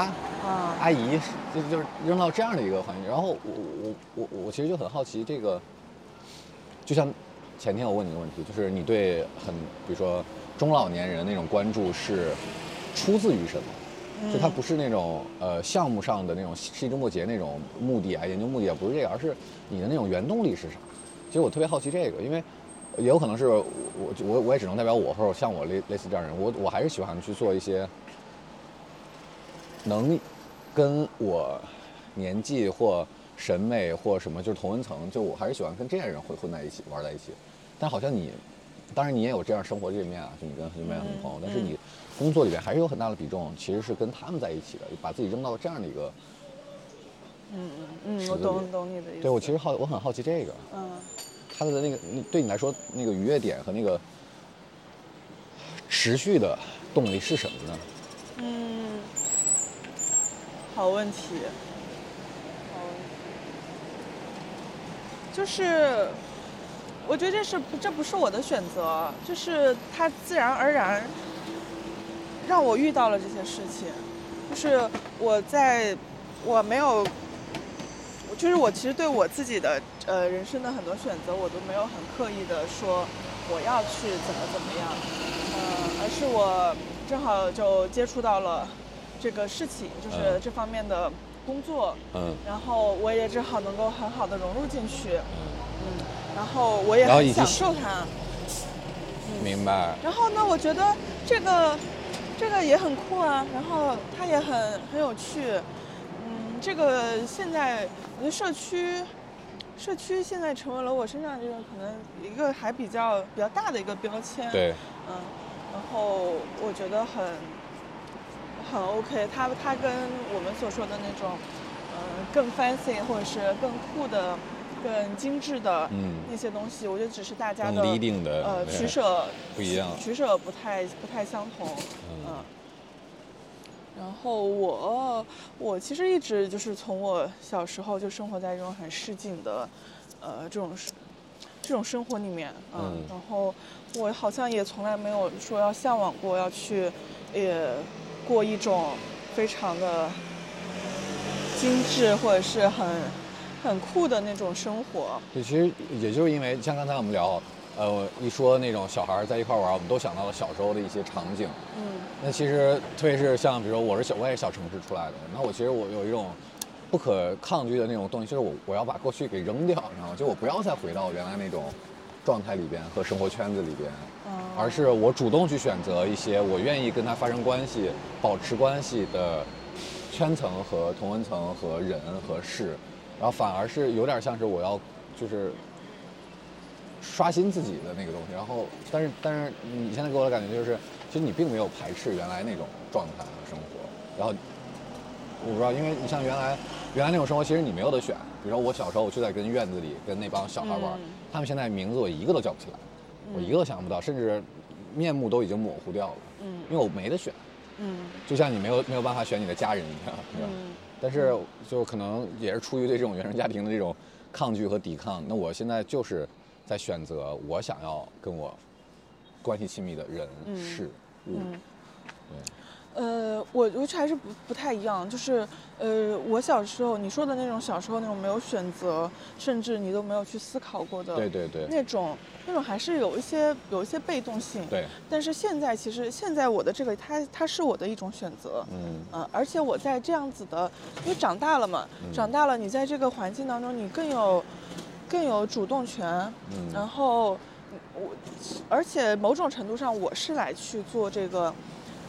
啊，阿姨，就就是扔到这样的一个环境。然后我我我我我其实就很好奇，这个就像前天我问你一个问题，就是你对很比如说中老年人那种关注是出自于什么？就它不是那种呃项目上的那种细枝末节那种目的啊，研究目的啊，不是这个，而是你的那种原动力是啥？其实我特别好奇这个，因为也有可能是我我我我也只能代表我或者像我类类似这样的人，我我还是喜欢去做一些能跟我年纪或审美或什么就是同文层，就我还是喜欢跟这些人混混在一起玩在一起。但好像你，当然你也有这样生活这一面啊，就你跟很多面很多朋友，但是你工作里边还是有很大的比重，其实是跟他们在一起的，把自己扔到这样的一个。嗯，嗯嗯我懂懂你的意思。对我其实好，我很好奇这个，嗯，他的那个，对你来说那个愉悦点和那个持续的动力是什么呢？嗯，好问题。好问题。就是，我觉得这是这不是我的选择，就是它自然而然让我遇到了这些事情。就是我在我没有，就是我其实对我自己的呃人生的很多选择，我都没有很刻意的说我要去怎么怎么样，呃，而是我正好就接触到了这个事情，就是嗯这方面的工作，嗯然后我也正好能够很好的融入进去，嗯，然后我也很享受它。明白。然后呢，我觉得这个这个也很酷啊，然后它也很很有趣。嗯，这个现在我觉得社区社区现在成为了我身上这个可能一个还比较比较大的一个标签。对，嗯，然后我觉得很很 OK，它它跟我们所说的那种，呃、更 fancy 或者是更酷的、更精致的嗯那些东西，我觉得只是大家的呃取舍不一样取舍不太不太相同，嗯。然后我我其实一直就是从我小时候就生活在这种很市井的，呃这种生这种生活里面，嗯，嗯然后我好像也从来没有说要向往过要去，也过一种非常的精致或者是很很酷的那种生活，对，其实也就是因为像刚才我们聊，呃，一说那种小孩在一块玩，我们都想到了小时候的一些场景。嗯那其实特别是像比如说我是小，我也是小城市出来的，那我其实我有一种不可抗拒的那种东西，就是我我要把过去给扔掉，你知道吗？就我不要再回到原来那种状态里边和生活圈子里边，嗯而是我主动去选择一些我愿意跟他发生关系、保持关系的圈层和同温层和人和事，然后反而是有点像是我要就是刷新自己的那个东西。然后，但是但是你现在给我的感觉就是，其实你并没有排斥原来那种状态和生活。然后我不知道，因为你像原来原来那种生活，其实你没有得选。比如说我小时候，我就在跟院子里跟那帮小孩玩，嗯他们现在名字我一个都叫不起来，我一个都想不到，甚至面目都已经模糊掉了，嗯因为我没得选。嗯就像你没有没有办法选你的家人一样，对吧？嗯但是就可能也是出于对这种原生家庭的这种抗拒和抵抗，那我现在就是在选择我想要跟我关系亲密的人、嗯事物。嗯。对，呃，我我觉得还是不不太一样，就是呃，我小时候你说的那种小时候那种没有选择，甚至你都没有去思考过的，对对对，那种那种还是有一些有一些被动性，对。但是现在其实现在我的这个它它是我的一种选择，嗯呃，而且我在这样子的，因为长大了嘛，长大了你在这个环境当中你更有更有主动权，嗯，然后我而且某种程度上我是来去做这个。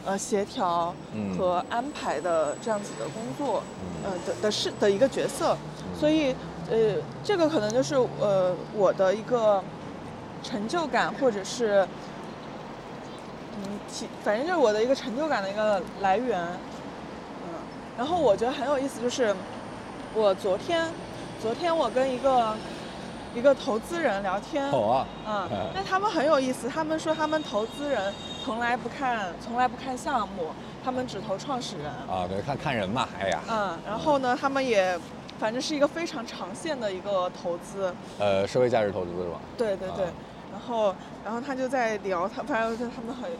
呃，协调和安排的这样子的工作，呃的的是的一个角色，所以呃，这个可能就是呃我的一个成就感，或者是嗯，其反正就是我的一个成就感的一个来源，嗯，然后我觉得很有意思，就是我昨天，昨天我跟一个一个投资人聊天，好啊，嗯，那他们很有意思，他们说他们投资人。从来不看，从来不看项目，他们只投创始人。啊，对，看看人嘛，哎呀。嗯，然后呢，他们也，反正是一个非常长线的一个投资。呃，社会价值投资是吧？对对对。然后，然后他就在聊他，反正他们很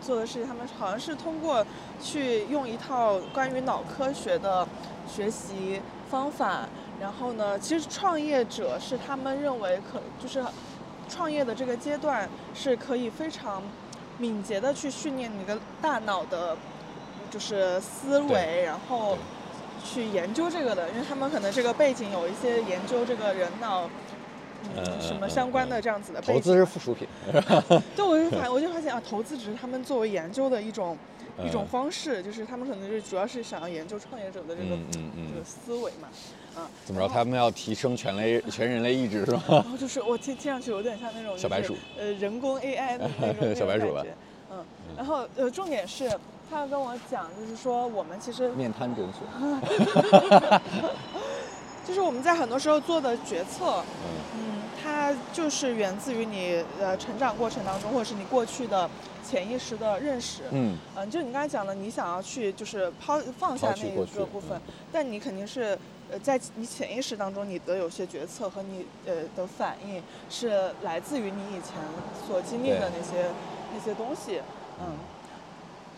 做的事情，他们好像是通过去用一套关于脑科学的学习方法，然后呢，其实创业者是他们认为可就是创业的这个阶段是可以非常。敏捷的去训练你的大脑的，就是思维，然后去研究这个的，因为他们可能这个背景有一些研究这个人脑，嗯，什么相关的这样子的。投资是附属品。[LAUGHS] 对，我就发我就发现啊，投资只是他们作为研究的一种一种方式，就是他们可能是主要是想要研究创业者的这个这个思维嘛。啊，怎么着？他们要提升全类全人类意志是吗？然后就是我听听上去有点像那种小白鼠，呃，人工 AI 的 [LAUGHS] 那种小白鼠吧。嗯，然后呃，重点是他要跟我讲，就是说我们其实面瘫诊所，[LAUGHS] 就是我们在很多时候做的决策，嗯，它就是源自于你呃成长过程当中，或者是你过去的潜意识的认识，嗯，嗯，就你刚才讲的，你想要去就是抛放下那一个部分，但你肯定是。呃，在你潜意识当中，你的有些决策和你呃的反应是来自于你以前所经历的那些那些东西，嗯，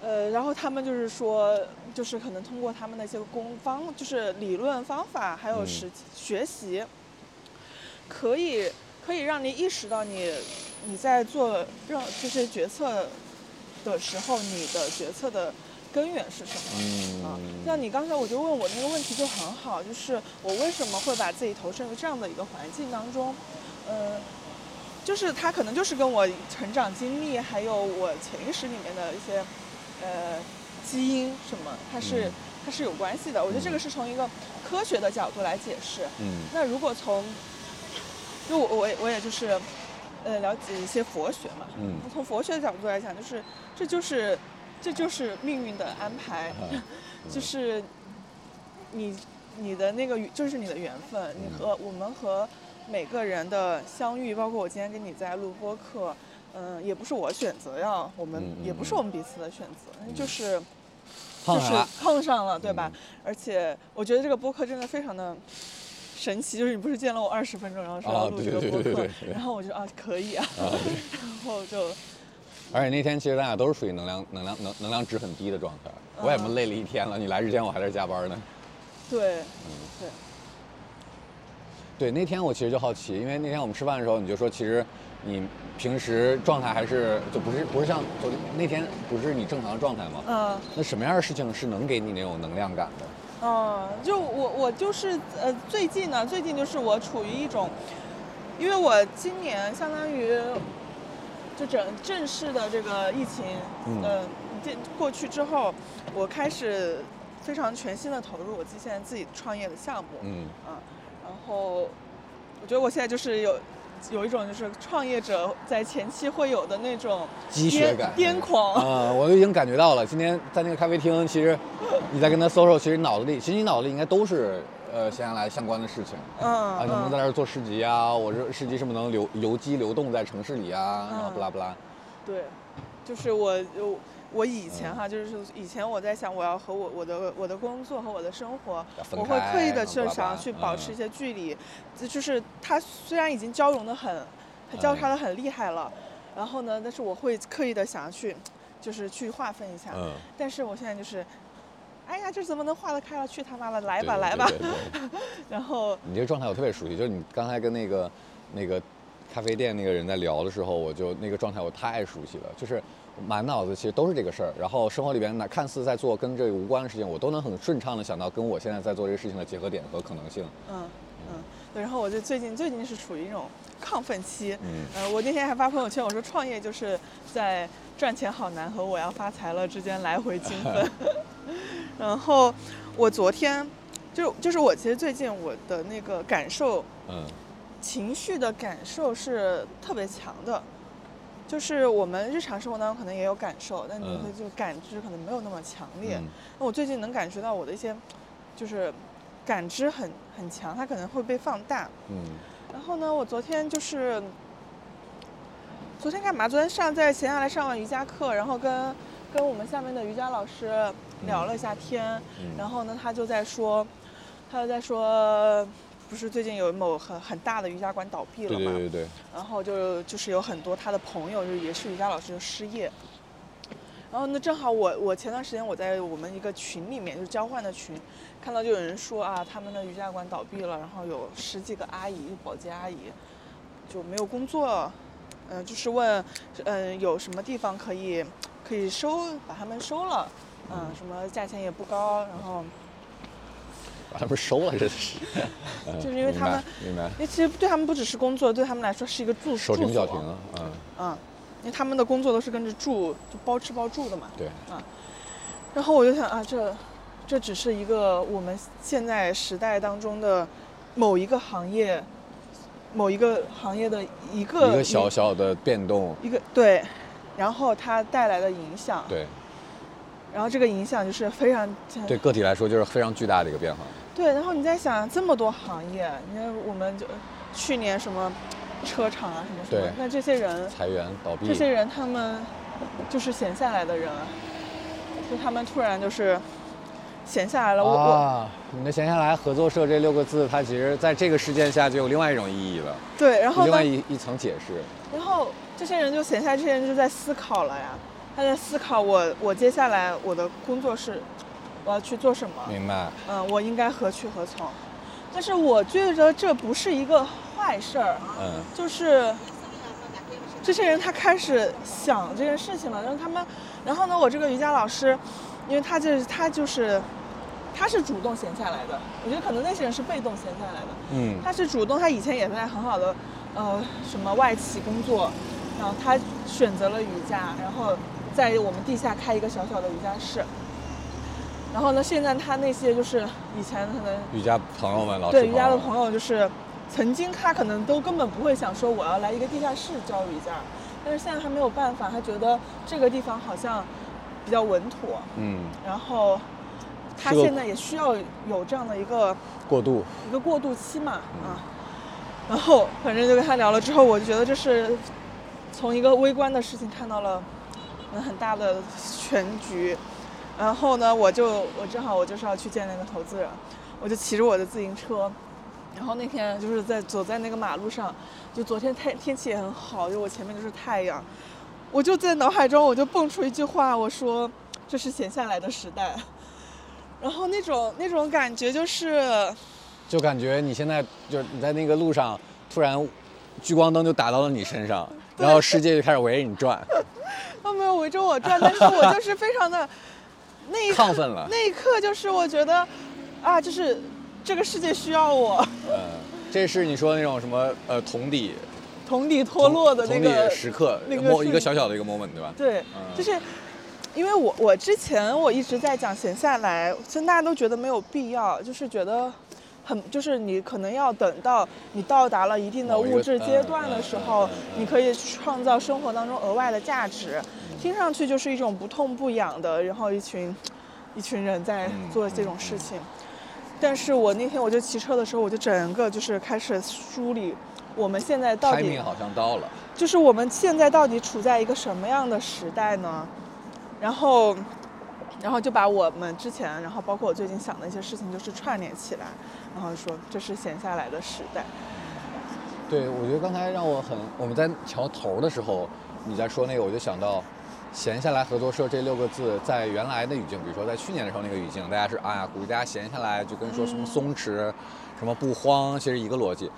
呃，然后他们就是说，就是可能通过他们那些工方，就是理论方法，还有实学习，可以可以让你意识到你你在做任这些决策的时候，你的决策的。根源是什么？啊，像你刚才我就问我那个问题就很好，就是我为什么会把自己投身于这样的一个环境当中？呃，就是它可能就是跟我成长经历，还有我潜意识里面的一些呃基因什么，它是它是有关系的。我觉得这个是从一个科学的角度来解释。嗯。那如果从，就我我我也就是呃了解一些佛学嘛。嗯。从佛学的角度来讲，就是这就是。这就是命运的安排，[LAUGHS] 就是你你的那个就是你的缘分，你和我们和每个人的相遇，包括我今天跟你在录播课，嗯，也不是我选择呀，我们也不是我们彼此的选择，就是就是碰上了，对吧？而且我觉得这个播客真的非常的神奇，就是你不是见了我二十分钟，然后说要录这个播客，然后我就啊可以啊，[LAUGHS] 然后就。而且那天其实咱俩都是属于能量、能量、能能量值很低的状态。我也不累了一天了，你来之前我还在加班呢。对，嗯，对。对，那天我其实就好奇，因为那天我们吃饭的时候，你就说其实你平时状态还是就不是不是像昨天那天不是你正常的状态吗？嗯。那什么样的事情是能给你那种能量感的？嗯，就我我就是呃最近呢，最近就是我处于一种，因为我今年相当于。就整正式的这个疫情，嗯，这过去之后，我开始非常全心的投入我自己现在自己创业的项目，嗯，啊，然后我觉得我现在就是有有一种就是创业者在前期会有的那种积雪感、癫狂啊，我都已经感觉到了。今天在那个咖啡厅，其实你在跟他 social，其实脑子里，其实你脑子里应该都是。呃，接下来相关的事情，嗯，啊，能不能在这儿做市集啊？我这市集是不是能流游机流动在城市里啊？然后不拉不拉。对，就是我我我以前哈，就是以前我在想，我要和我我的我的工作和我的生活，我会刻意的去想要去保持一些距离，就是它虽然已经交融的很，它交叉的很厉害了，然后呢，但是我会刻意的想要去。就是去划分一下。嗯，但是我现在就是，哎呀，这怎么能化得开了？去他妈的，来吧，来吧 [LAUGHS] 然后你这个状态我特别熟悉，就是你刚才跟那个那个咖啡店那个人在聊的时候，我就那个状态我太熟悉了，就是满脑子其实都是这个事儿，然后生活里边那看似在做跟这个无关的事情，我都能很顺畅的想到跟我现在在做这个事情的结合点和可能性。嗯嗯，对，然后我就最近最近是处于一种亢奋期。嗯呃，我那天还发朋友圈，我说创业就是在赚钱好难和我要发财了之间来回精分。[LAUGHS] 然后我昨天就就是我其实最近我的那个感受，嗯情绪的感受是特别强的。就是我们日常生活当中可能也有感受，但你嗯会就感知可能没有那么强烈。嗯那我最近能感觉到我的一些，就是感知很很强，它可能会被放大。嗯然后呢，我昨天就是，昨天干嘛？昨天上在闲下来上完瑜伽课，然后跟跟我们下面的瑜伽老师聊了一下天，嗯然后呢，他就在说，他就在说，不是最近有某很很大的瑜伽馆倒闭了嘛？对对对对，然后就就是有很多他的朋友，就是也是瑜伽老师就失业。然后那，正好我我前段时间我在我们一个群里面，就是交换的群，看到就有人说啊，他们的瑜伽馆倒闭了，然后有十几个阿姨，保洁阿姨就没有工作，嗯、就是问，嗯、有什么地方可以可以收把他们收了，嗯、什么价钱也不高，然后 [LAUGHS] 把他们收了，真是。[LAUGHS] 嗯就是因为他们明白因为其实对他们不只是工作，对他们来说是一个住住所停脚停，嗯，嗯，因为他们的工作都是跟着住，就包吃包住的嘛。对，然后我就想啊，这这只是一个我们现在时代当中的某一个行业，某一个行业的一个一个小小的变动，一个对，然后它带来的影响，对然后这个影响就是非常对个体来说就是非常巨大的一个变化。对，然后你在想这么多行业，你看我们就去年什么车厂啊什么什么，那这些人裁员倒闭这，些人他们就是闲下来的人啊，就他们突然就是闲下来了。我我啊，你的闲下来合作社这六个字，它其实在这个事件下就有另外一种意义了，对，然后另外一一层解释。然后这些人就闲下来，这些人就在思考了呀，他在思考我我接下来我的工作是我要去做什么，明白？嗯，我应该何去何从。但是我觉得这不是一个坏事儿，嗯就是这些人他开始想这件事情了，然后他们，然后呢，我这个瑜伽老师，因为他就是他就是他是主动闲下来的，我觉得可能那些人是被动闲下来的，嗯他是主动，他以前也在很好的呃什么外企工作，然后他选择了瑜伽，然后在我们地下开一个小小的瑜伽室。然后呢，现在他那些就是以前可能瑜伽朋友们，老师对瑜伽的朋友，就是曾经他可能都根本不会想说我要来一个地下室教瑜伽，但是现在他没有办法，他觉得这个地方好像比较稳妥，嗯，然后他现在也需要有这样的一个过渡，一个过渡期嘛，啊，然后反正就跟他聊了之后，我就觉得这是从一个微观的事情看到了嗯很大的全局，然后呢，我就我正好我就是要去见那个投资人，我就骑着我的自行车，然后那天就是在走在那个马路上，就昨天太天气也很好，就我前面就是太阳，我就在脑海中我就蹦出一句话，我说这是闲下来的时代。[LAUGHS] 然后那种那种感觉就是，就感觉你现在就是你在那个路上，突然聚光灯就打到了你身上，[LAUGHS] 然后世界就开始围着你转，他没有围着我转，但是我就是非常的那一刻亢奋了。那一刻就是我觉得啊，就是这个世界需要我，嗯，[LAUGHS] 这是你说的那种什么呃同底同底脱落的那个时刻，那个一个小小的一个 moment，对吧？对，嗯就是因为我我之前我一直在讲闲下来，其实大家都觉得没有必要，就是觉得很就是你可能要等到你到达了一定的物质阶段的时候你可以创造生活当中额外的价值，听上去就是一种不痛不痒的，然后一群一群人在嗯做这种事情。但是我那天我就骑车的时候，我就整个就是开始梳理我们现在到底好像到了，就是我们现在到底处在一个什么样的时代呢？然后，然后就把我们之前，然后包括我最近想的一些事情，就是串联起来，然后说这是闲下来的时代。对，我觉得刚才让我很，我们在桥头的时候，你在说那个，我就想到，闲下来合作社这六个字，在原来的语境，比如说在去年的时候那个语境，大家是哎呀鼓励大家闲下来，就跟说什么松弛，什么不慌，其实一个逻辑。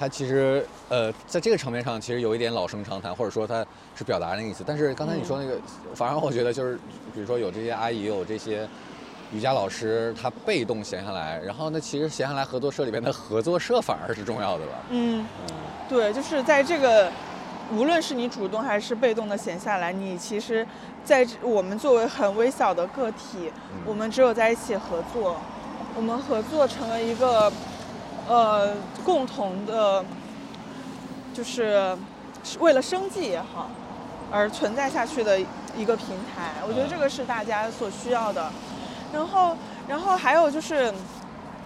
它其实呃，在这个层面上，其实有一点老生常谈，或者说他是表达那个意思。但是刚才你说那个，反而我觉得就是，比如说有这些阿姨，有这些瑜伽老师，他被动闲下来，然后那其实闲下来合作社里边的合作社反而是重要的吧？嗯，对，就是在这个，无论是你主动还是被动的闲下来，你其实，在我们作为很微小的个体，我们只有在一起合作，我们合作成了一个。呃，共同的，就是为了生计也好，而存在下去的一个平台，我觉得这个是大家所需要的。然后，然后还有就是，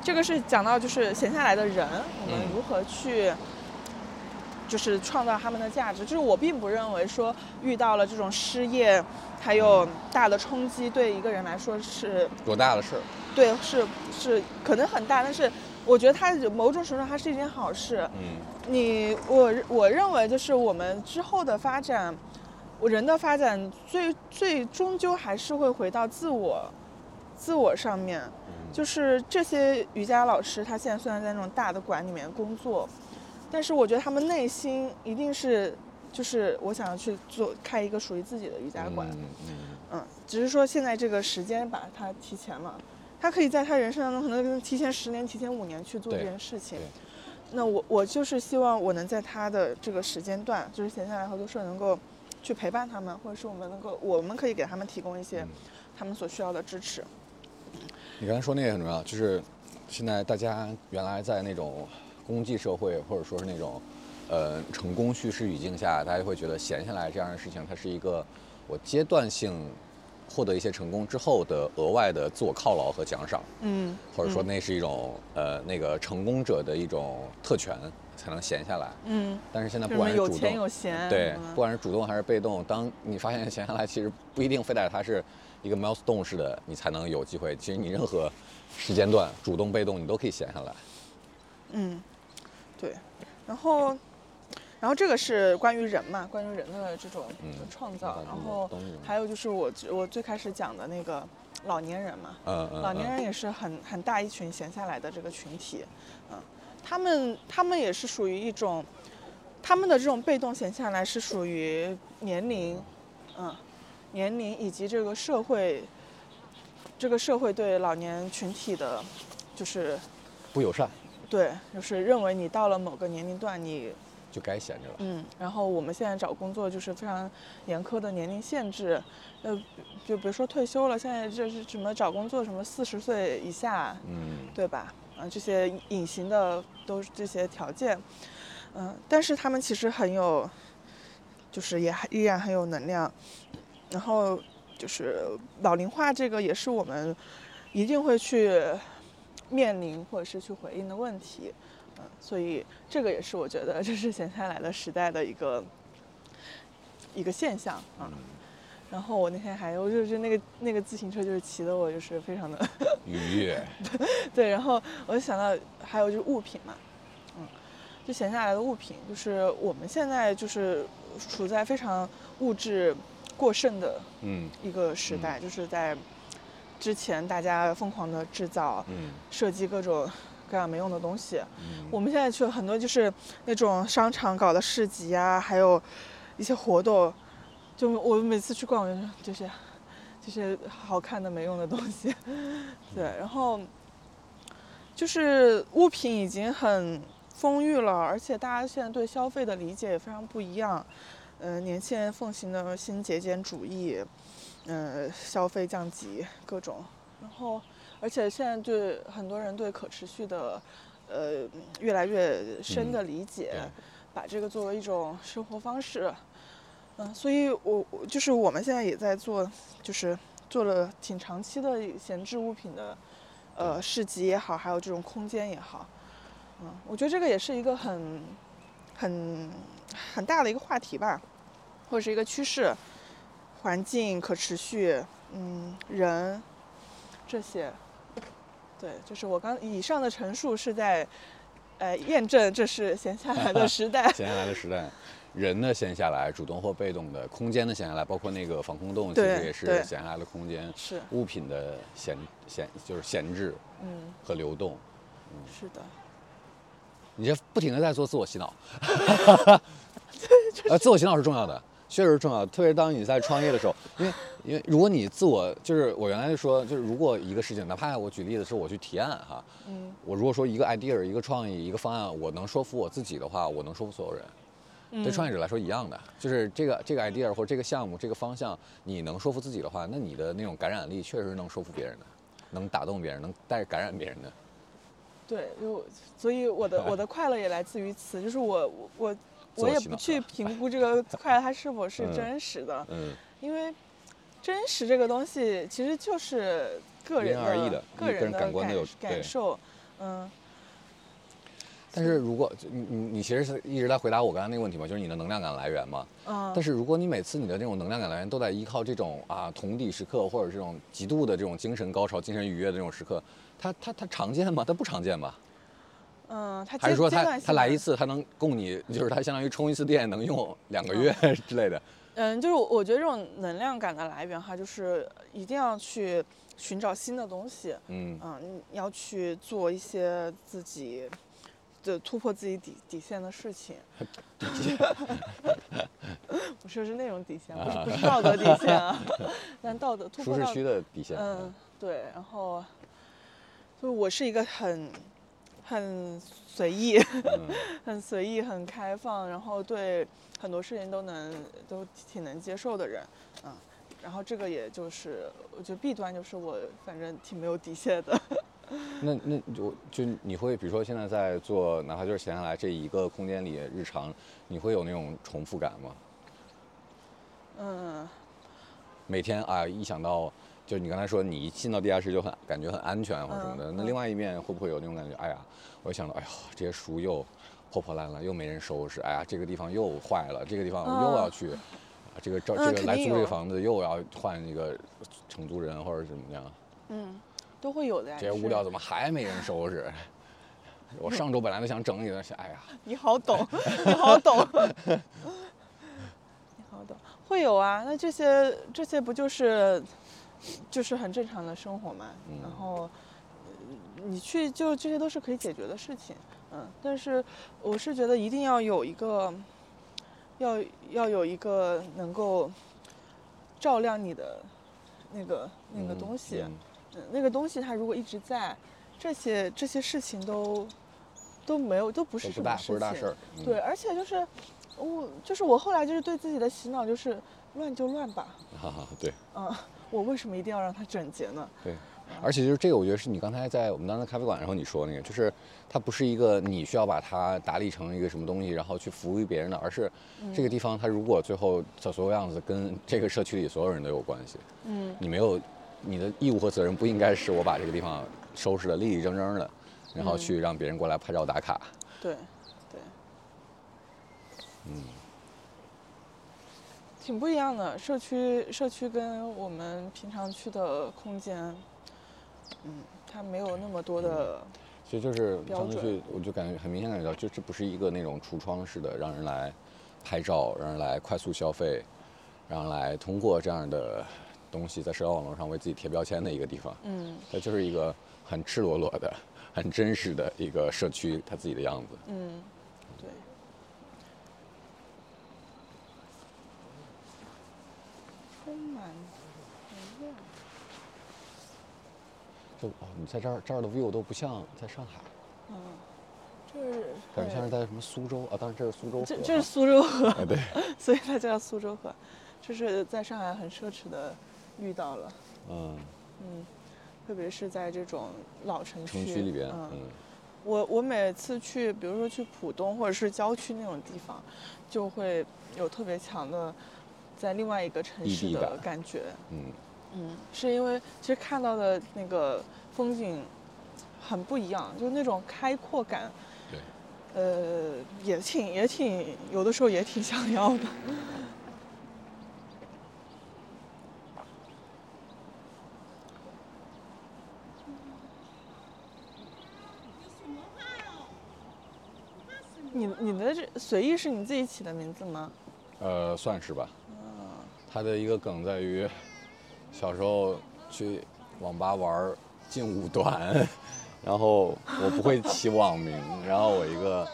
这个是讲到就是闲下来的人，我们如何去，就是创造他们的价值。就是我并不认为说遇到了这种失业，还有大的冲击，对一个人来说是多大的事儿？对，是是可能很大，但是。我觉得它某种程度它是一件好事。嗯，你我我认为就是我们之后的发展，我人的发展最最终究还是会回到自我，自我上面。就是这些瑜伽老师，他现在虽然在那种大的馆里面工作，但是我觉得他们内心一定是就是我想要去做开一个属于自己的瑜伽馆。嗯嗯嗯，只是说现在这个时间把它提前了。他可以在他人生当中可能提前十年、提前五年去做这件事情。那我我就是希望我能在他的这个时间段，就是闲下来合作社能够去陪伴他们，或者是我们能够，我们可以给他们提供一些他们所需要的支持。你刚才说那个很重要，就是现在大家原来在那种功绩社会，或者说是那种呃成功叙事语境下，大家会觉得闲下来这样的事情，它是一个我阶段性。获得一些成功之后的额外的自我犒劳和奖赏，嗯，或者说那是一种呃那个成功者的一种特权，才能闲下来，嗯。但是现在不管是主动，对，不管是主动还是被动，当你发现闲下来其实不一定非得它是一个 milestone 式的，你才能有机会。其实你任何时间段，主动被动，你都可以闲下来。嗯，对，然后。然后这个是关于人嘛，关于人的这种创造。然后还有就是我我最开始讲的那个老年人嘛，老年人也是很很大一群闲下来的这个群体，嗯，他们他们也是属于一种，他们的这种被动闲下来是属于年龄，嗯，年龄以及这个社会，这个社会对老年群体的，就是不友善。对，就是认为你到了某个年龄段你。就该闲着了。嗯，然后我们现在找工作就是非常严苛的年龄限制，呃，就比如说退休了，现在就是什么找工作什么四十岁以下，嗯，对吧？啊，这些隐形的都是这些条件，嗯，但是他们其实很有，就是也依然很有能量，然后就是老龄化这个也是我们一定会去面临或者是去回应的问题。嗯，所以这个也是我觉得这是闲下来的时代的一个一个现象啊。然后我那天还有就是那个那个自行车就是骑的我就是非常的愉悦。[LAUGHS] 对，然后我就想到还有就是物品嘛，嗯，就闲下来的物品，就是我们现在就是处在非常物质过剩的嗯一个时代，就是在之前大家疯狂的制造，嗯，设计各种。各样没用的东西，我们现在去很多就是那种商场搞的市集啊，还有一些活动，就我每次去逛，就是就是好看的没用的东西，[LAUGHS] 对，然后就是物品已经很丰裕了，而且大家现在对消费的理解也非常不一样，嗯，年轻人奉行的新节俭主义，嗯，消费降级各种，然后。而且现在对很多人对可持续的，呃，越来越深的理解，把这个作为一种生活方式，嗯，所以我就是我们现在也在做，就是做了挺长期的闲置物品的，呃，市集也好，还有这种空间也好，嗯，我觉得这个也是一个很，很，很大的一个话题吧，或者是一个趋势，环境可持续，嗯，人，这些。对，就是我刚以上的陈述是在，呃，验证这是闲下来的 [LAUGHS] 时代。闲下来的时代，人的闲下来，主动或被动的；空间的闲下来，包括那个防空洞，其实也是闲下来的空间。是物品的闲闲就是闲置嗯，和流动。是的，你这不停的在做自我洗脑 [LAUGHS] [LAUGHS] 呃，自我洗脑是重要的，确实重要。特别当你在创业的时候，因为因为如果你自我就是我原来就说，就是如果一个事情，哪怕我举例子是我去提案哈，嗯我如果说一个 idea 一个创意一个方案，我能说服我自己的话，我能说服所有人。对创业者来说一样的，就是这个这个 idea 或者这个项目这个方向，你能说服自己的话，那你的那种感染力确实能说服别人的，能打动别人，能带感染别人的。对，就所以我的我的快乐也来自于此，就是我我我我也不去评估这个 [LAUGHS] 快乐它是否是嗯真实的，嗯，因为真实这个东西其实就是个因人人而异的个人人的感感官的有感受，嗯但是如果你你你其实是一直在回答我刚才那个问题嘛，就是你的能量感来源嘛。嗯，但是如果你每次你的这种能量感来源都在依靠这种啊同底时刻，或者这种极度的这种精神高潮、精神愉悦的这种时刻，它它它常见吗？它不常见吧？嗯，他还是说它阶阶段性的它来一次，他能供你，就是他相当于充一次电能用两个月之类的？嗯，就是我我觉得这种能量感的来源哈，就是一定要去寻找新的东西，嗯嗯，要去做一些自己的突破自己底底线的事情。[LAUGHS] [LAUGHS] 我说的是那种底线，不是不是道德底线啊，[LAUGHS] 但道德突破舒适区的底线。嗯，对，然后，就我是一个很很随意、嗯 [LAUGHS] 很随意、很开放，然后对很多事情都能都挺能接受的人，嗯，然后这个也就是我觉得弊端就是我反正挺没有底线的，[LAUGHS] 那那我就你会比如说现在在做，哪怕就是闲下来这一个空间里日常，你会有那种重复感吗？嗯，每天啊，一想到就你刚才说你一进到地下室就很感觉很安全或者什么的，嗯那另外一面会不会有那种感觉？哎呀，我就想到，哎呀，这些书又破破烂烂，又没人收拾，哎呀，这个地方又坏了，这个地方又要去，啊，这个这嗯这个来租这个房子又要换一个承租人或者怎么样，嗯，都会有的呀。这些物料怎么还没人收拾？[LAUGHS] 我上周本来都想整理的，哎呀，你好懂，[LAUGHS] 你好懂，[LAUGHS] 你好懂，会有啊。那这些这些不就是就是很正常的生活嘛？嗯然后呃你去就这些都是可以解决的事情，嗯。但是我是觉得一定要有一个要要有一个能够照亮你的那个那个嗯东西，嗯嗯，那个东西它如果一直在，这些这些事情都都没有，都不是什么事情。不是大事对，，而且就是我就是我后来就是对自己的洗脑就是乱就乱吧，哈哈，对。嗯，我为什么一定要让它整洁呢？对，而且就是这个，我觉得是你刚才在我们当时咖啡馆，然后你说那个，就是它不是一个你需要把它打理成一个什么东西，然后去服务于别人的，而是这个地方它如果最后的所有样子跟这个社区里所有人都有关系，嗯。你没有你的义务和责任不应该是我把这个地方收拾的立立正正的，然后去让别人过来拍照打卡。对对，嗯，挺不一样的。社区社区跟我们平常去的空间，嗯，它没有那么多的，其实就是标准上次去，我就感觉很明显感觉到，就这不是一个那种橱窗式的，让人来拍照，让人来快速消费，让人来通过这样的东西在社交网络上为自己贴标签的一个地方。嗯它就是一个很赤裸裸的、很真实的一个社区，它自己的样子。嗯，对。充满能量。就哦，你在这儿这儿的 view 都不像在上海，嗯，就是感觉像是在什么苏州啊？当然这是苏州河这。这是苏州河，哎对，[LAUGHS] 所以它叫苏州河，这是在上海很奢侈的遇到了，嗯，嗯，特别是在这种老城区城区里边，嗯，嗯我我每次去，比如说去浦东或者是郊区那种地方，就会有特别强的在另外一个城市的感觉，嗯嗯，是因为其实看到的那个风景很不一样，就那种开阔感，对，呃，也挺也挺有的时候也挺想要的。你你的这随意是你自己起的名字吗？呃，算是吧。嗯他的一个梗在于，小时候去网吧玩劲舞团，[LAUGHS] 然后我不会起网名，然后我一个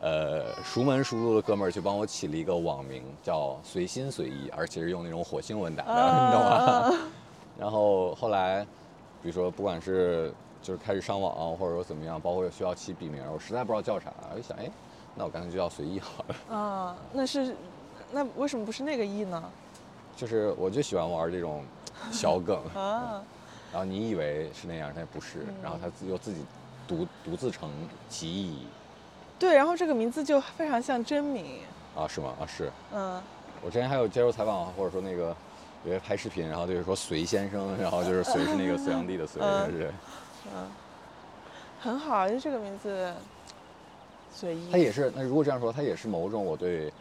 呃熟门熟路的哥们儿就帮我起了一个网名，叫随心随意，而且是用那种火星文打的，[LAUGHS] 你懂吗？然后后来，比如说不管是就是开始上网，或者说怎么样，包括需要起笔名，我实在不知道叫啥，我就想，哎，那我干脆就叫随意好了。啊，那是，那为什么不是那个意呢？就是我就喜欢玩这种小梗，[LAUGHS] 啊，然后你以为是那样，但不是，然后他自又自己独独自成其意对，然后这个名字就非常像真名。啊，是吗？啊，是嗯，我之前还有接受采访，或者说那个有些拍视频，然后就是说隋先生，[LAUGHS] 然后就是隋是那个隋炀帝的隋，嗯是。很好，就这个名字随意。他也是，那如果这样说，他也是某种我对，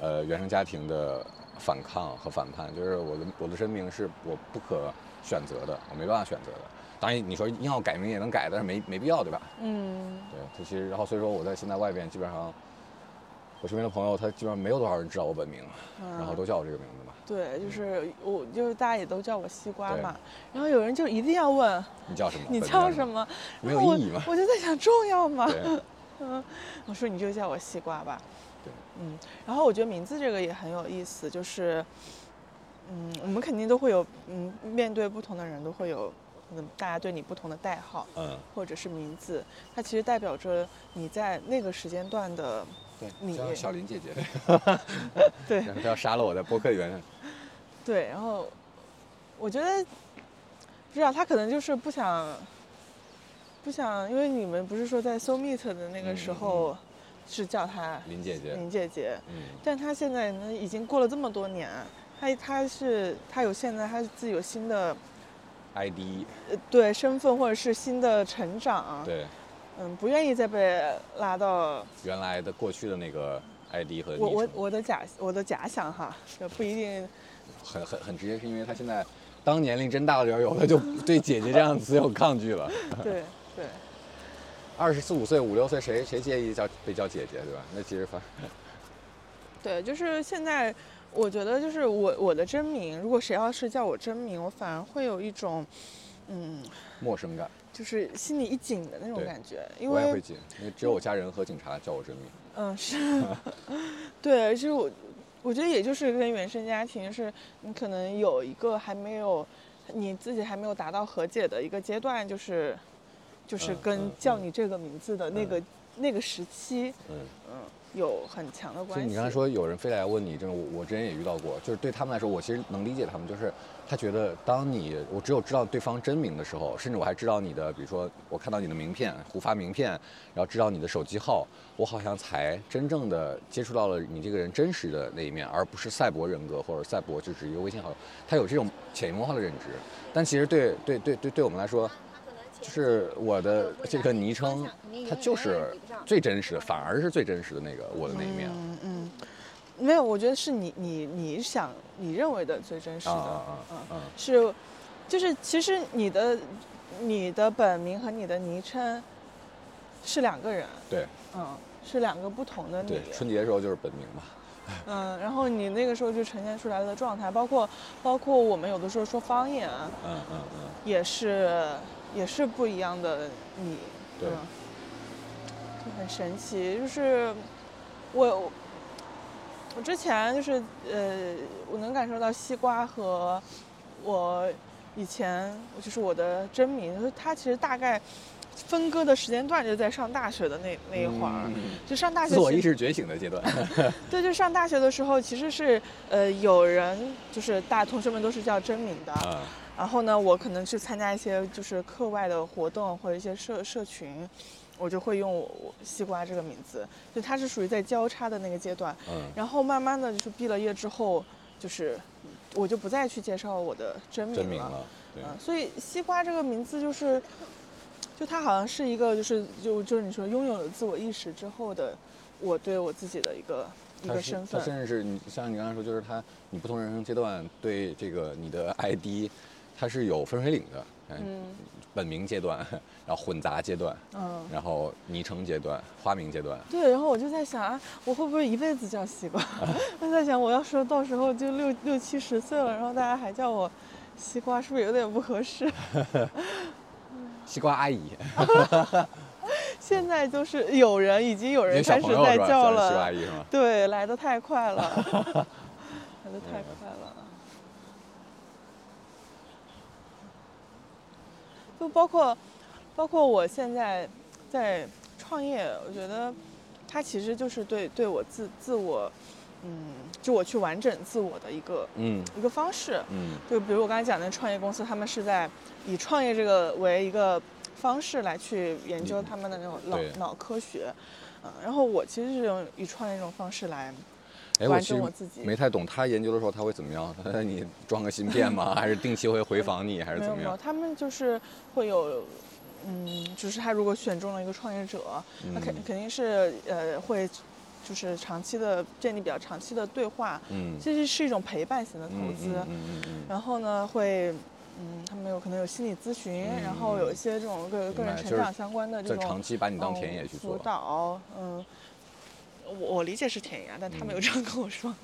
呃，原生家庭的反抗和反叛，就是我的我的真名是我不可选择的，我没办法选择的。当然，你说硬要改名也能改，但是没没必要，对吧？嗯，对，他其实，然后所以说我在现在外边基本上，我身边的朋友他基本上没有多少人知道我本名，然后都叫我这个名字嘛。对，就是我，就是大家也都叫我西瓜嘛。然后有人就一定要问你叫什么？[LAUGHS] 你叫什？么，没有意义嘛。我就在想，重要吗？[LAUGHS] 嗯，我说你就叫我西瓜吧。对，嗯，然后我觉得名字这个也很有意思，就是，嗯，我们肯定都会有，嗯，面对不同的人都会有，嗯，大家对你不同的代号嗯，或者是名字，它其实代表着你在那个时间段的，对，你叫小林姐姐，[LAUGHS] 对然后要杀了我在播客里面。对，然后我觉得，不知道他可能就是不想，不想，因为你们不是说在 So Meet 的那个时嗯候是叫她林姐姐，林姐姐，嗯，但她现在呢已经过了这么多年，她她是她有现在她自己有新的 ID，呃对身份或者是新的成长，对，嗯，不愿意再被拉到原来的过去的那个 ID 和我我我的假我的假想哈，就不一定。很很很直接，是因为她现在当年龄真大了点儿，有的就对姐姐这样子有抗拒了。对 [LAUGHS] 对。二十四五岁、五六岁，谁谁介意叫被叫姐姐，对吧？那其实反 [LAUGHS] 对，就是现在，我觉得就是我我的真名，如果谁要是叫我真名，我反而会有一种，嗯，陌生感，就是心里一紧的那种感觉，因为我也会紧，因为只有我家人和警察叫我真名。嗯 [LAUGHS] 是，对，其实我我觉得也就是跟原生家庭，就是你可能有一个还没有你自己还没有达到和解的一个阶段，就是就是嗯跟叫你这个名字的那个、那个时期，嗯，嗯，有很强的关系。就你刚才说有人非来问你，这种我我之前也遇到过，就是对他们来说，我其实能理解他们，就是他觉得当你我只有知道对方真名的时候，甚至我还知道你的，比如说我看到你的名片，胡发名片，然后知道你的手机号，我好像才真正的接触到了你这个人真实的那一面，而不是赛博人格或者赛博就是一个微信好友，他有这种潜移默化的认知，但其实对对对对对我们来说。就是我的这个昵称，它就是最真实的，反而是最真实的那个我的那一面。嗯嗯，没有，我觉得是你你你想你认为的最真实的，啊啊啊。嗯，嗯是，就是其实你的你的本名和你的昵称是两个人，对。嗯，是两个不同的你。对，，春节的时候就是本名嘛。嗯，然后你那个时候就呈现出来的状态，包括包括我们有的时候说方言，嗯嗯嗯，也是也是不一样的你，对嗯，就很神奇。就是我我之前就是呃，我能感受到西瓜和我以前就是我的真名，就是它其实大概分割的时间段就在上大学的那那一会儿，嗯就上大学时自我意识觉醒的阶段。[LAUGHS] 对，就上大学的时候，其实是呃有人就是大同学们都是叫真名的，啊，然后呢，我可能去参加一些就是课外的活动或者一些社社群，我就会用我我西瓜这个名字，就它是属于在交叉的那个阶段。嗯然后慢慢的就是毕了业之后，就是我就不再去介绍我的真名了。真名了，对，嗯，所以西瓜这个名字就是，就它好像是一个就是就就是你说拥有了自我意识之后的我对我自己的一个一个身份。甚至是你像你刚才说，就是他你不同人生阶段对这个你的 ID，它是有分水岭的。嗯，本名阶段，[LAUGHS] 然后混杂阶段，嗯，然后昵称阶段，花名阶段。对，然后我就在想啊，我会不会一辈子叫西瓜？[LAUGHS] 我在想，我要说到时候就六六七十岁了，然后大家还叫我西瓜，是不是有点不合适？[LAUGHS] 西瓜阿姨，现在就是有人已经有人开始在？叫了，西瓜阿姨是吗？对，来的太快了，来的太快了。就包括，包括我现在在创业，我觉得它其实就是对对我自自我，嗯，就我去完整自我的一个嗯一个方式。嗯就比如我刚才讲的创业公司，他们是在以创业这个为一个方式来去研究他们的那种脑对脑科学，嗯，然后我其实是用以创业这种方式来，哎，我完其实整我自己没太懂，他研究的时候他会怎么样？他 [LAUGHS] 让你装个芯片吗？[LAUGHS] 还是定期会回访你，还是怎么样？他们就是会有，嗯，就是他如果选中了一个创业者，那肯嗯肯定是呃会，就是长期的建立比较长期的对话，嗯，其实是一种陪伴型的投资，嗯嗯嗯然后呢会。嗯，他们有可能有心理咨询，然后有一些这种个个人成长相关的这这种长期把你当嗯田野去辅。导，嗯，我我理解是田野啊，但他没有嗯这样跟我说。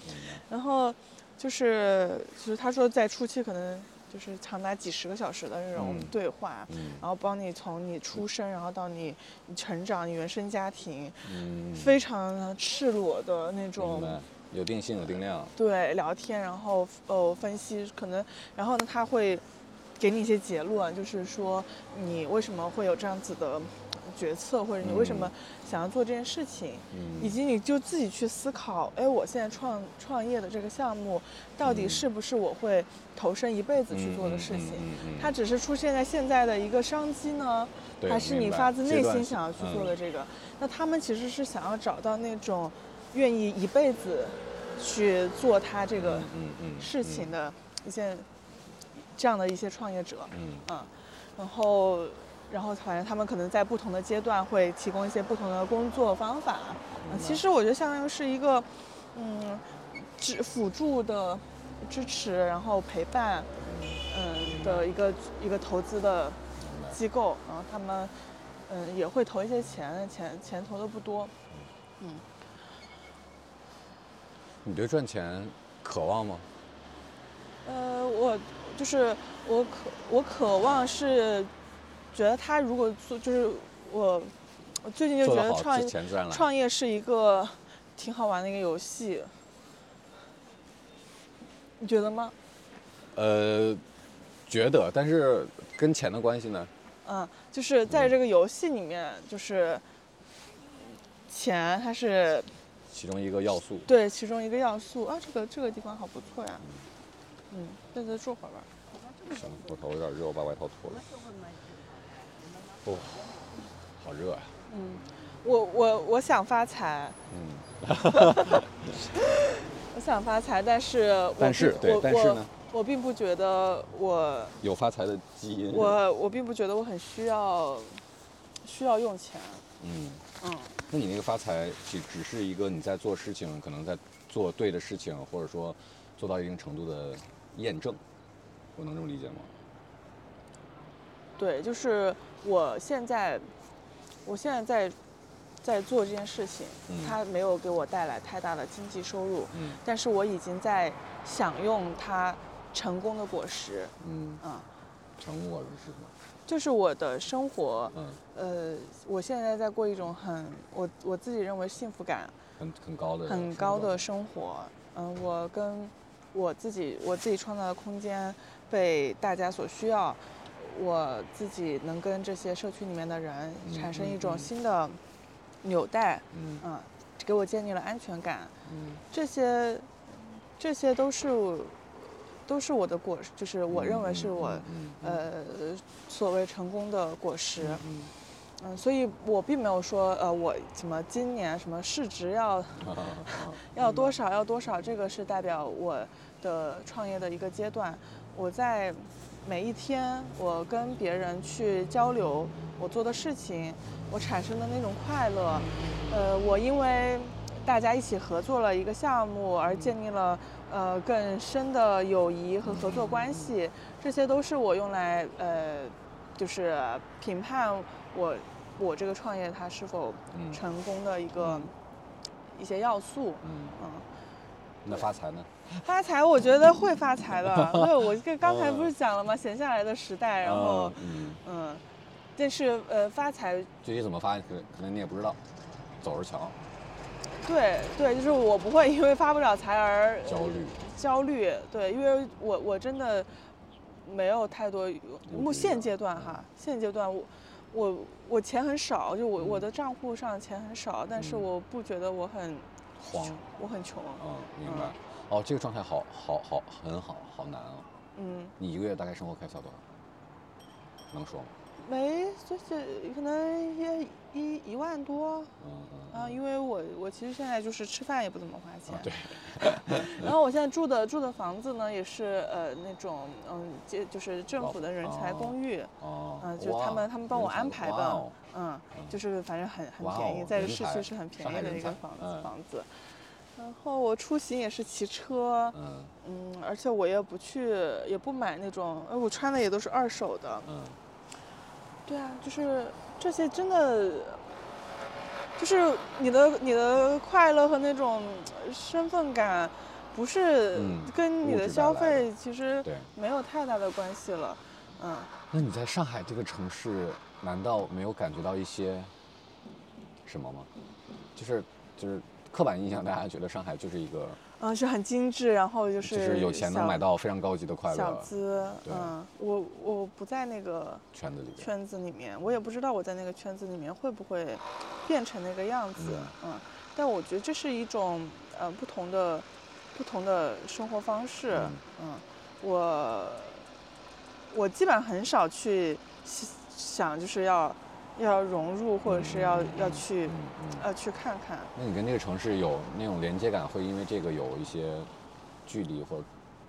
然后就是，就是他说在初期可能就是长达几十个小时的那种嗯对话，嗯然后帮你从你出生，然后到你你成长，你原生家庭，嗯，非常赤裸的那种。有定性有定量。对，聊天，然后呃分析，可能，然后呢，他会给你一些结论，就是说你为什么会有这样子的决策，或者你为什么想要做这件事情，以嗯及你就自己去思考，哎，我现在创创业的这个项目，到底嗯。是不是我会投身一辈子去做的事情？它只是出现在现在的一个商机呢，对还是你发自内心想要去做嗯。的这个？那他们其实是想要找到那种愿意一辈子去做他这个事情的一些这样的一些创业者，嗯。嗯，然后然后反正他们可能在不同的阶段会提供一些不同的工作方法，嗯，其实我觉得相当于是一个嗯支辅助的支持，然后陪伴，嗯的一个一个投资的机构，然后他们嗯也会投一些钱，钱钱投的不多，嗯。你对赚钱渴望吗？呃，我就是我渴我渴望是觉得他如果做就是我我最近就觉得创这钱自然来。创业是一个挺好玩的一个游戏，你觉得吗？呃，觉得，但是跟钱的关系呢？嗯，就是在这个游戏里面，就是钱它是其中一个要素。对其中一个要素啊。这个这个地方好不错呀，嗯，在这坐会儿吧。行，我头有点热，我把外套脱了。哦，好热呀、嗯，我我我想发财，嗯，我想发财，但是但是对但是呢我并不觉得我有发财的基因。我我并不觉得我很需要需要用钱，嗯，嗯，那你那个发财只只是一个你在做事情，可能在做对的事情，或者说做到一定程度的验证，我能这么理解吗？对，就是我现在我现在在在做这件事情，嗯。它没有给我带来太大的经济收入，嗯。但是我已经在享用它成功的果实，嗯，啊，成功果是什么？就是我的生活，嗯，呃，我现在在过一种很我我自己认为幸福感很很高的很高的生活。嗯，我跟我自己我自己创造的空间被大家所需要，我自己能跟这些社区里面的人嗯产生一种新的纽带，嗯嗯，给我建立了安全感。嗯这些这些都是都是我的果实，就是我认为是我嗯呃所谓成功的果实。嗯嗯，所以我并没有说，呃，我什么今年什么市值要嗯 [LAUGHS] 要多少要多少，这个是代表我的创业的一个阶段。我在每一天，我跟别人去交流我做的事情，我产生的那种快乐，呃，我因为大家一起合作了一个项目而建立了呃更深的友谊和合作关系，这些都是我用来呃就是评判我我这个创业它是否嗯成功的一个、一些要素。嗯，嗯，那发财呢？发财我觉得会发财的，[LAUGHS] 对我跟刚才不是讲了吗？闲下来的时代，然后嗯，嗯，但是呃发财具体怎么发，可可能你也不知道，走着瞧，对对，就是我不会因为发不了财而焦虑。焦虑，对，因为我我真的没有太多，目余现阶段哈，现阶段我我我钱很少，就我我嗯。的账户上钱很少，但是嗯。我不觉得我很慌，我很穷，嗯，明白。哦，这个状态好好好，很好，好难啊。嗯，你一个月大概生活开销多少？能说吗？没就是可能一一一万多嗯嗯啊，因为我我其实现在就是吃饭也不怎么花钱，对，然后我现在住的住的房子呢，也是呃那种嗯，就就是政府的人才哦公寓，哦，嗯、就是他们他们帮我安排的嗯，就是反正很很便宜，哦在市区是很便宜的一个房子嗯房子。然后我出行也是骑车，嗯嗯，而且我也不去，也不买那种，呃，我穿的也都是二手的。嗯，对啊，就是这些真的，就是你的你的快乐和那种呃身份感，不是嗯跟你的消费其实。没有太大的关系了。嗯，那你在上海这个城市，难道没有感觉到一些什么吗？就是就是刻板印象，大家觉得上海就是一个嗯，是很精致，然后就是就是是有钱能买到非常高级的快乐小资。对嗯，我我不在那个圈子里面。圈子里面，我也不知道我在那个圈子里面会不会变成那个样子。嗯，但我觉得这是一种呃不同的不同的生活方式。嗯嗯，我我基本上很少去想想就是要要融入，或者是要要去。要去看看。那你跟那个城市有那种连接感，会因为这个有一些距离或者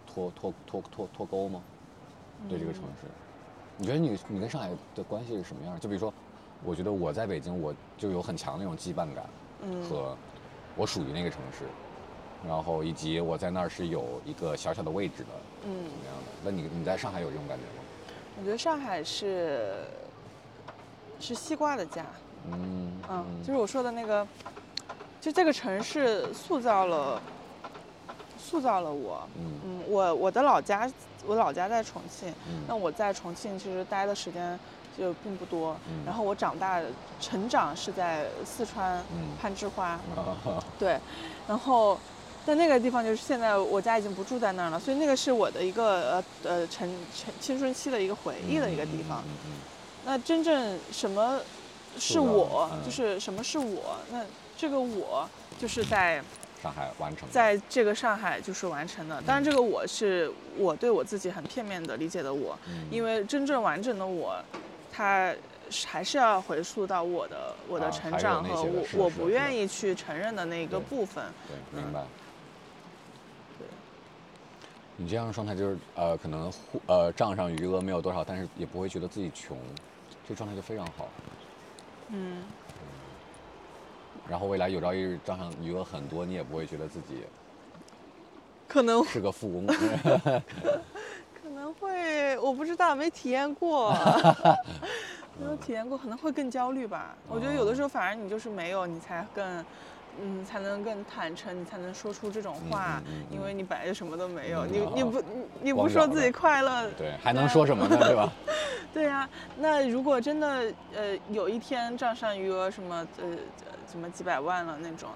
脱脱脱脱脱钩吗？对这个城市，你觉得你你跟上海的关系是什么样？就比如说，我觉得我在北京，我就有很强的那种羁绊感，嗯和我属于那个城市，然后以及我在那儿是有一个小小的位置的，嗯怎，么样的？那你你在上海有这种感觉吗？我觉得上海是是西瓜的家。嗯嗯，就是我说的那个，就这个城市塑造了，塑造了我。嗯嗯，我我的老家，我老家在重庆，那嗯我在重庆其实待的时间就并不多。嗯然后我长大成长是在四川嗯攀枝花，啊对，然后。在那个地方，就是现在我家已经不住在那儿了，所以那个是我的一个呃呃成成青春期的一个回忆的一个地方。那真正什么是我，嗯就是什么是我？那这个我就是在上海完成。在这个上海就是完成的。当然，这个我是我对我自己很片面的理解的我，嗯因为真正完整的我，它还是要回溯到我的我的啊成长和我我不愿意去承认的那个部分。对，明白。对你这样的状态就是呃，可能户呃账上余额没有多少，但是也不会觉得自己穷，这状态就非常好。嗯，然后未来有朝一日账上余额很多，你也不会觉得自己可能是个富翁。[LAUGHS] 可能会，我不知道，没体验过，[LAUGHS] 没有体验过，可能会更焦虑吧。我觉得有的时候反而你就是没有，你才更，嗯，才能更坦诚，你才能说出这种话，因为你本来就什么都没有，你你不你你不说自己快乐，对，还能说什么呢？对吧？对呀、那如果真的呃有一天账上余额什么呃什么几百万了那种，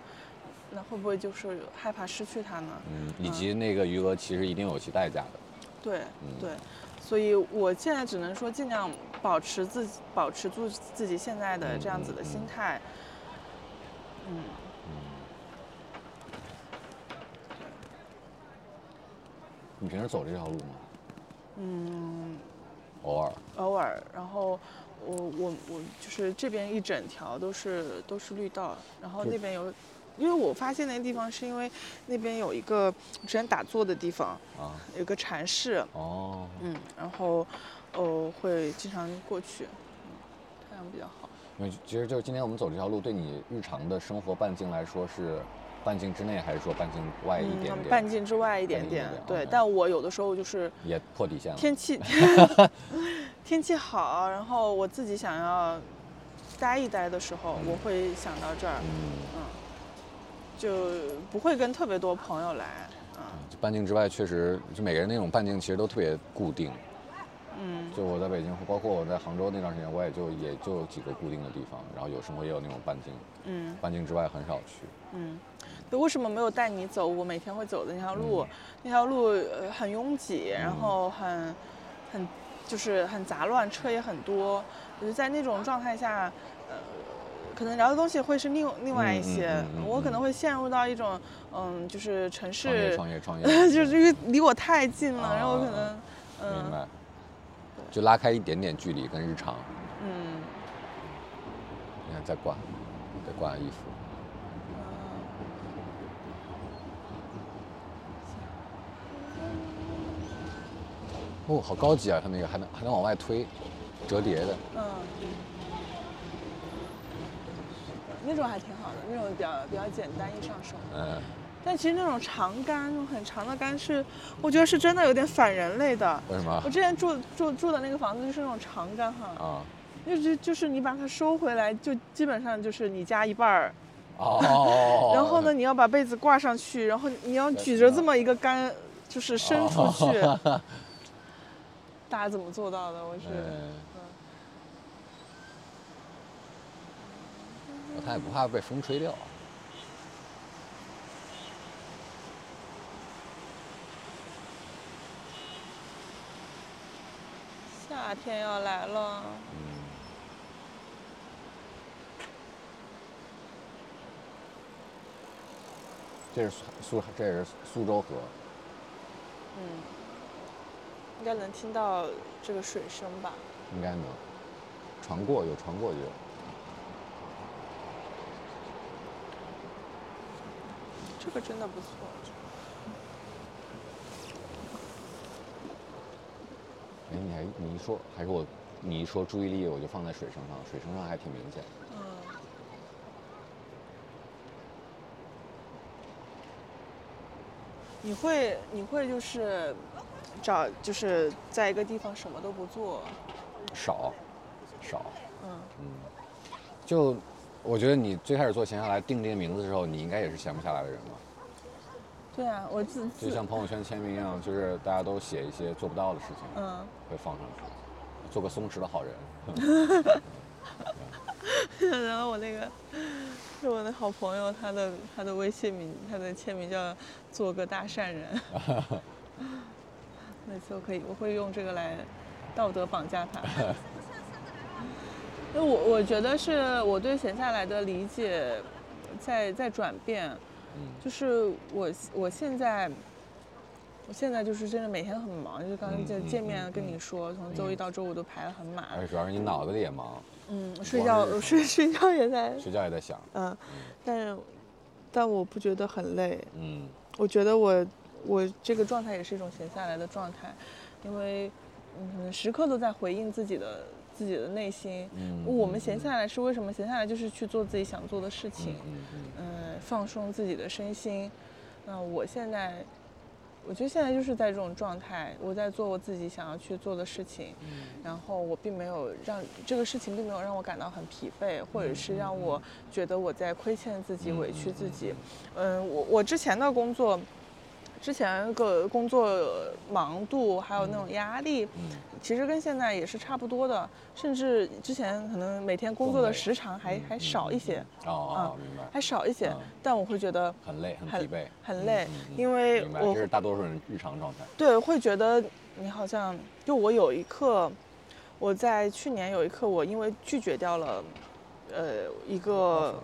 那会不会就是害怕失去它呢？嗯，以及那个余额其实一定有其代价的。对嗯对，所以我现在只能说尽量保持自己保持住自己现在的这样子的心态。嗯，你平时走这条路吗？嗯，偶尔。偶尔，然后我我我就是这边一整条都是都是绿道，然后那边有。因为我发现那个地方是因为那边有一个之前打坐的地方，啊，有个禅室，哦，嗯，然后呃会经常过去，嗯，太阳比较好。因为其实就是今天我们走这条路，对你日常的生活半径来说是半径之内，还是说半径外一点嗯，点？半径之外一点点点，对。但我有的时候就是也破底线了。天气 [LAUGHS] 天气好，然后我自己想要待一待的时候，我会想到这儿，嗯，就不会跟特别多朋友来。嗯就半径之外，确实就每个人那种半径其实都特别固定。嗯就我在北京，包括我在杭州那段时间，我也就也就几个固定的地方，然后有时候也有那种半径，嗯半径之外很少去。嗯。对，为什么没有带你走我每天会走的那条路？嗯那条路呃很拥挤，然后很很就是很杂乱，车也很多。我就是在那种状态下，呃，可能聊的东西会是另另外一些。嗯嗯我可能会陷入到一种嗯，就是城市创业，市，创业，创业，[LAUGHS] 就是因为离我太近了，然后我可啊能嗯明白。就拉开一点点距离跟日常。嗯。你看，再挂，再挂衣服。哦，好高级啊！它那个还能还能往外推，折叠的。嗯，那种还挺好的，那种比较比较简单易上手。嗯，但其实那种长杆，那种很长的杆是，我觉得是真的有点反人类的。为什么我？之前住住住的那个房子就是那种长杆哈，啊，就是就是你把它收回来，就基本上就是你家一半儿。哦。[LAUGHS] 然后呢，？你要把被子挂上去，然后你要举着这么一个杆，就是伸出去。大家怎么做到的？我是。嗯。他也不怕被风吹掉。夏天要来了，嗯。这是苏苏，这也是苏州河。嗯，应该能听到这个水声吧？应该能。船过有船过就有。这个真的不错。哎，你还你一说，还是我，你一说注意力我就放在水声上，水声上还挺明显。嗯。你会你会就是找就是在一个地方什么都不做，少，少，嗯嗯就我觉得你最开始做闲下来定这个名字的时候，你应该也是闲不下来的人吧。对啊，我自就像朋友圈签名一样，就是大家都写一些做不到的事情，嗯，会放上去，做个松弛的好人。[LAUGHS] 然后我那个是我的好朋友，他的他的微信名，他的签名叫“做个大善人”。[LAUGHS] 每次我可以我会用这个来道德绑架他。[LAUGHS] 那我我觉得是我对闲下来的理解在在转变，嗯就是我我现在。我现在就是真的每天很忙，就是刚刚见嗯嗯见面跟你说，从周一到周五都排得很满。而且主要是你脑子里也忙，嗯，睡觉睡睡觉也在睡觉也在想。嗯，但是，但我不觉得很累。嗯我觉得我我这个状态也是一种闲下来的状态，因为嗯，时刻都在回应自己的自己的内心。嗯我们闲下来是为什么？闲下来就是去做自己想做的事情，嗯放松自己的身心。那我现在。我觉得现在就是在这种状态，我在做我自己想要去做的事情，嗯然后我并没有让这个事情并没有让我感到很疲惫，或者是让我觉得我在亏欠自己、嗯委屈自己。嗯，我我之前的工作，之前个工作忙度还有那种压力，嗯其实跟现在也是差不多的，甚至之前可能每天工作的时长还还少一些，哦哦，明白。还少一些嗯，但我会觉得很累，很很疲惫，很累因为，我这是大多数人日常状态。对，会觉得你好像就我有一刻，我在去年有一刻，我因为拒绝掉了，呃，一个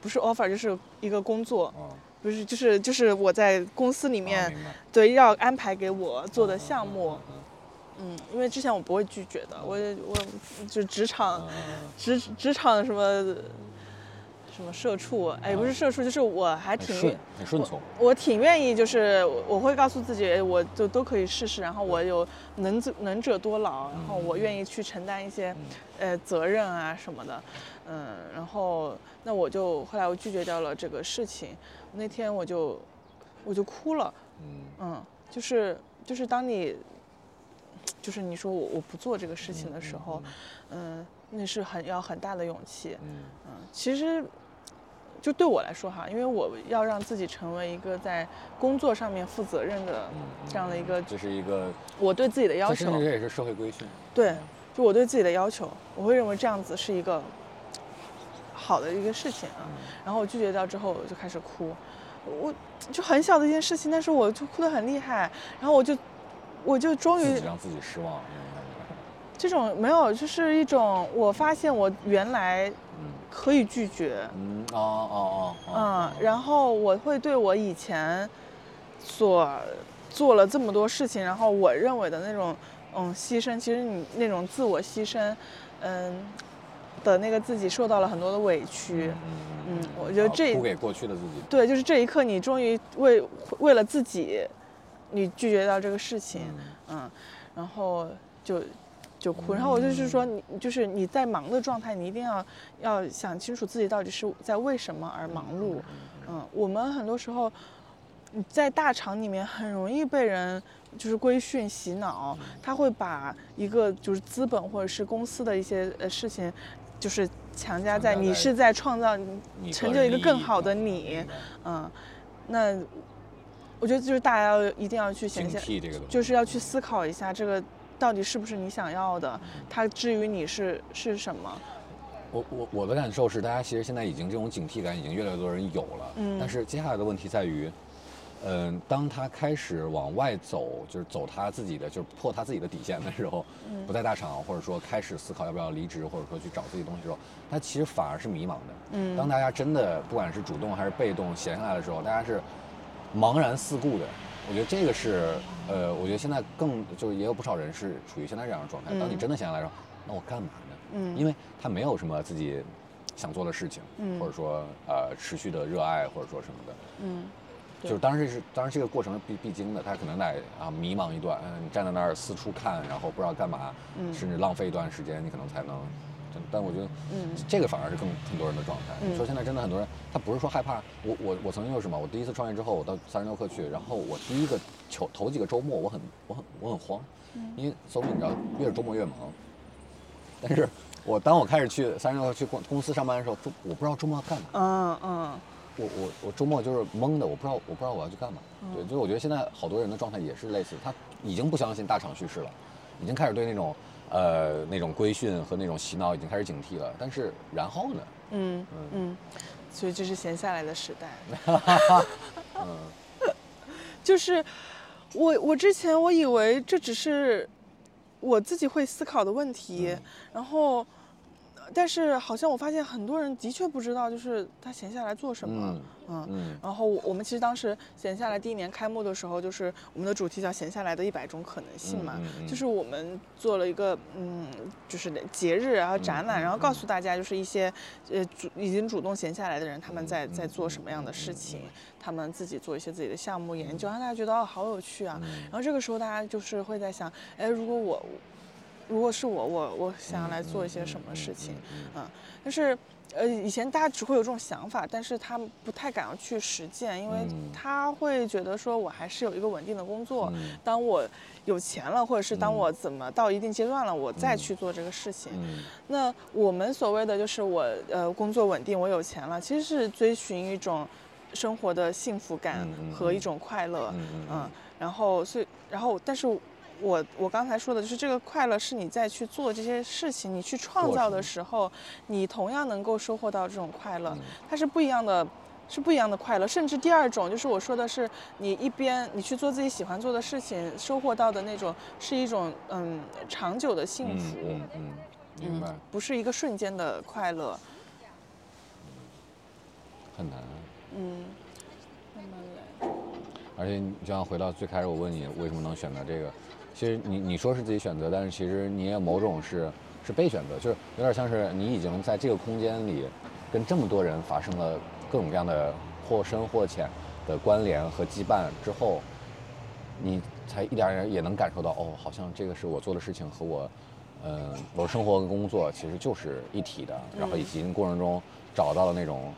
不是 offer，就是一个工作，哦，不是就是就是我在公司里哦面、对要安排给我做的项目，嗯嗯，因为之前我不会拒绝的，我我就职场职职场什么什么社畜，哎，不是社畜，就是我还挺顺，很顺从。我挺愿意，就是我会告诉自己，我就都可以试试。然后我有能者能者多劳，然后我愿意去承担一些，呃，责任啊什么的，嗯，然后那我就后来我拒绝掉了这个事情。那天我就我就哭了，嗯嗯，就是就是当你就是你说我我不做这个事情的时候，嗯。那是很要很大的勇气，嗯嗯，其实就对我来说哈，因为我要让自己成为一个在工作上面负责任的这样的一个，这是一个我对自己的要求，这也是社会规训。对，就我对自己的要求，我会认为这样子是一个好的一个事情啊。然后我拒绝掉之后，我就开始哭，我就很小的一件事情，但是我就哭得很厉害，然后我就我就终于让自己失望。这种没有，就是一种我发现我原来可以拒绝，嗯哦哦哦，嗯，然后我会对我以前所做了这么多事情，然后我认为的那种嗯牺牲，其实你那种自我牺牲，嗯的那个自己受到了很多的委屈，嗯，我觉得这输给过去的自己，对，就是这一刻你终于为为了自己，你拒绝到这个事情，嗯，然后就。就哭，然后我就是说，你就是你在忙的状态，你一定要要想清楚自己到底是在为什么而忙碌。嗯，我们很多时候在大厂里面很容易被人就是规训洗脑，他会把一个就是资本或者是公司的一些呃事情，就是强加在你是在创造成就一个更好的你。嗯，那我觉得就是大家要一定要去想想，就是要去思考一下这个。到底是不是你想要的？它至于你是是什么？我我我的感受是，大家其实现在已经这种警惕感已经越来越多人有了。嗯。但是接下来的问题在于，嗯，当他开始往外走，就是走他自己的，就是破他自己的底线的时候，不在大厂，或者说开始思考要不要离职，或者说去找自己东西的时候，他其实反而是迷茫的。嗯。当大家真的不管是主动还是被动闲下来的时候，大家是茫然四顾的。我觉得这个是，呃，我觉得现在更就是也有不少人是处于现在这样的状态。当你真的闲下来时候，那我干嘛呢？嗯，因为他没有什么自己想做的事情，或者说呃持续的热爱或者说什么的。嗯，就是当然这是当然这个过程是必必经的，他可能得啊迷茫一段，嗯，站在那儿四处看，然后不知道干嘛，甚至浪费一段时间，你可能才能。但我觉得，嗯，这个反而是更很多人的状态。你说现在真的很多人，他不是说害怕。我我我曾经就是什么？我第一次创业之后，我到三十六氪去，然后我第一个头头几个周末，我很我很我很慌，因为搜你知道，越是周末越忙。但是我当我开始去三十六氪去公公司上班的时候，周我不知道周末要干嘛。嗯嗯。我我我周末就是懵的，我不知道我不知道我要去干嘛。对，就是我觉得现在好多人的状态也是类似，他已经不相信大厂叙事了，已经开始对那种。呃，那种规训和那种洗脑已经开始警惕了，但是然后呢？嗯嗯，所以这是闲下来的时代。[LAUGHS] 嗯，就是我我之前我以为这只是我自己会思考的问题，然后。但是好像我发现很多人的确不知道，就是他闲下来做什么。嗯，然后我们其实当时闲下来第一年开幕的时候，就是我们的主题叫“闲下来的一百种可能性”嘛，就是我们做了一个嗯，就是节日然后展览，然后告诉大家就是一些呃主已经主动闲下来的人他们在在做什么样的事情，他们自己做一些自己的项目研究，让大家觉得哦好有趣啊。然后这个时候大家就是会在想，哎，如果我。如果是我，我我想要来做一些什么事情，嗯，但是，呃，以前大家只会有这种想法，但是他不太敢要去实践，因为他会觉得说我还是有一个稳定的工作，当我有钱了，或者是当我怎么到一定阶段了，我再去做这个事情。那我们所谓的就是我呃工作稳定，我有钱了，其实是追寻一种生活的幸福感和一种快乐，嗯，然后所以然后但是。我我刚才说的就是这个快乐，是你在去做这些事情，你去创造的时候，你同样能够收获到这种快乐，它是不一样的，是不一样的快乐。甚至第二种就是我说的是，你一边你去做自己喜欢做的事情，收获到的那种是一种嗯长久的幸福，嗯嗯，明白，不是一个瞬间的快乐，很难，嗯，慢慢来。而且你就像回到最开始我问你为什么能选择这个。其实你你说是自己选择，但是其实你也某种是是被选择，就是有点像是你已经在这个空间里跟这么多人发生了各种各样的或深或浅的关联和羁绊之后，你才一点儿点也能感受到，哦，好像这个是我做的事情和我，嗯、我生活跟工作其实就是一体的，然后以及过程中找到了那种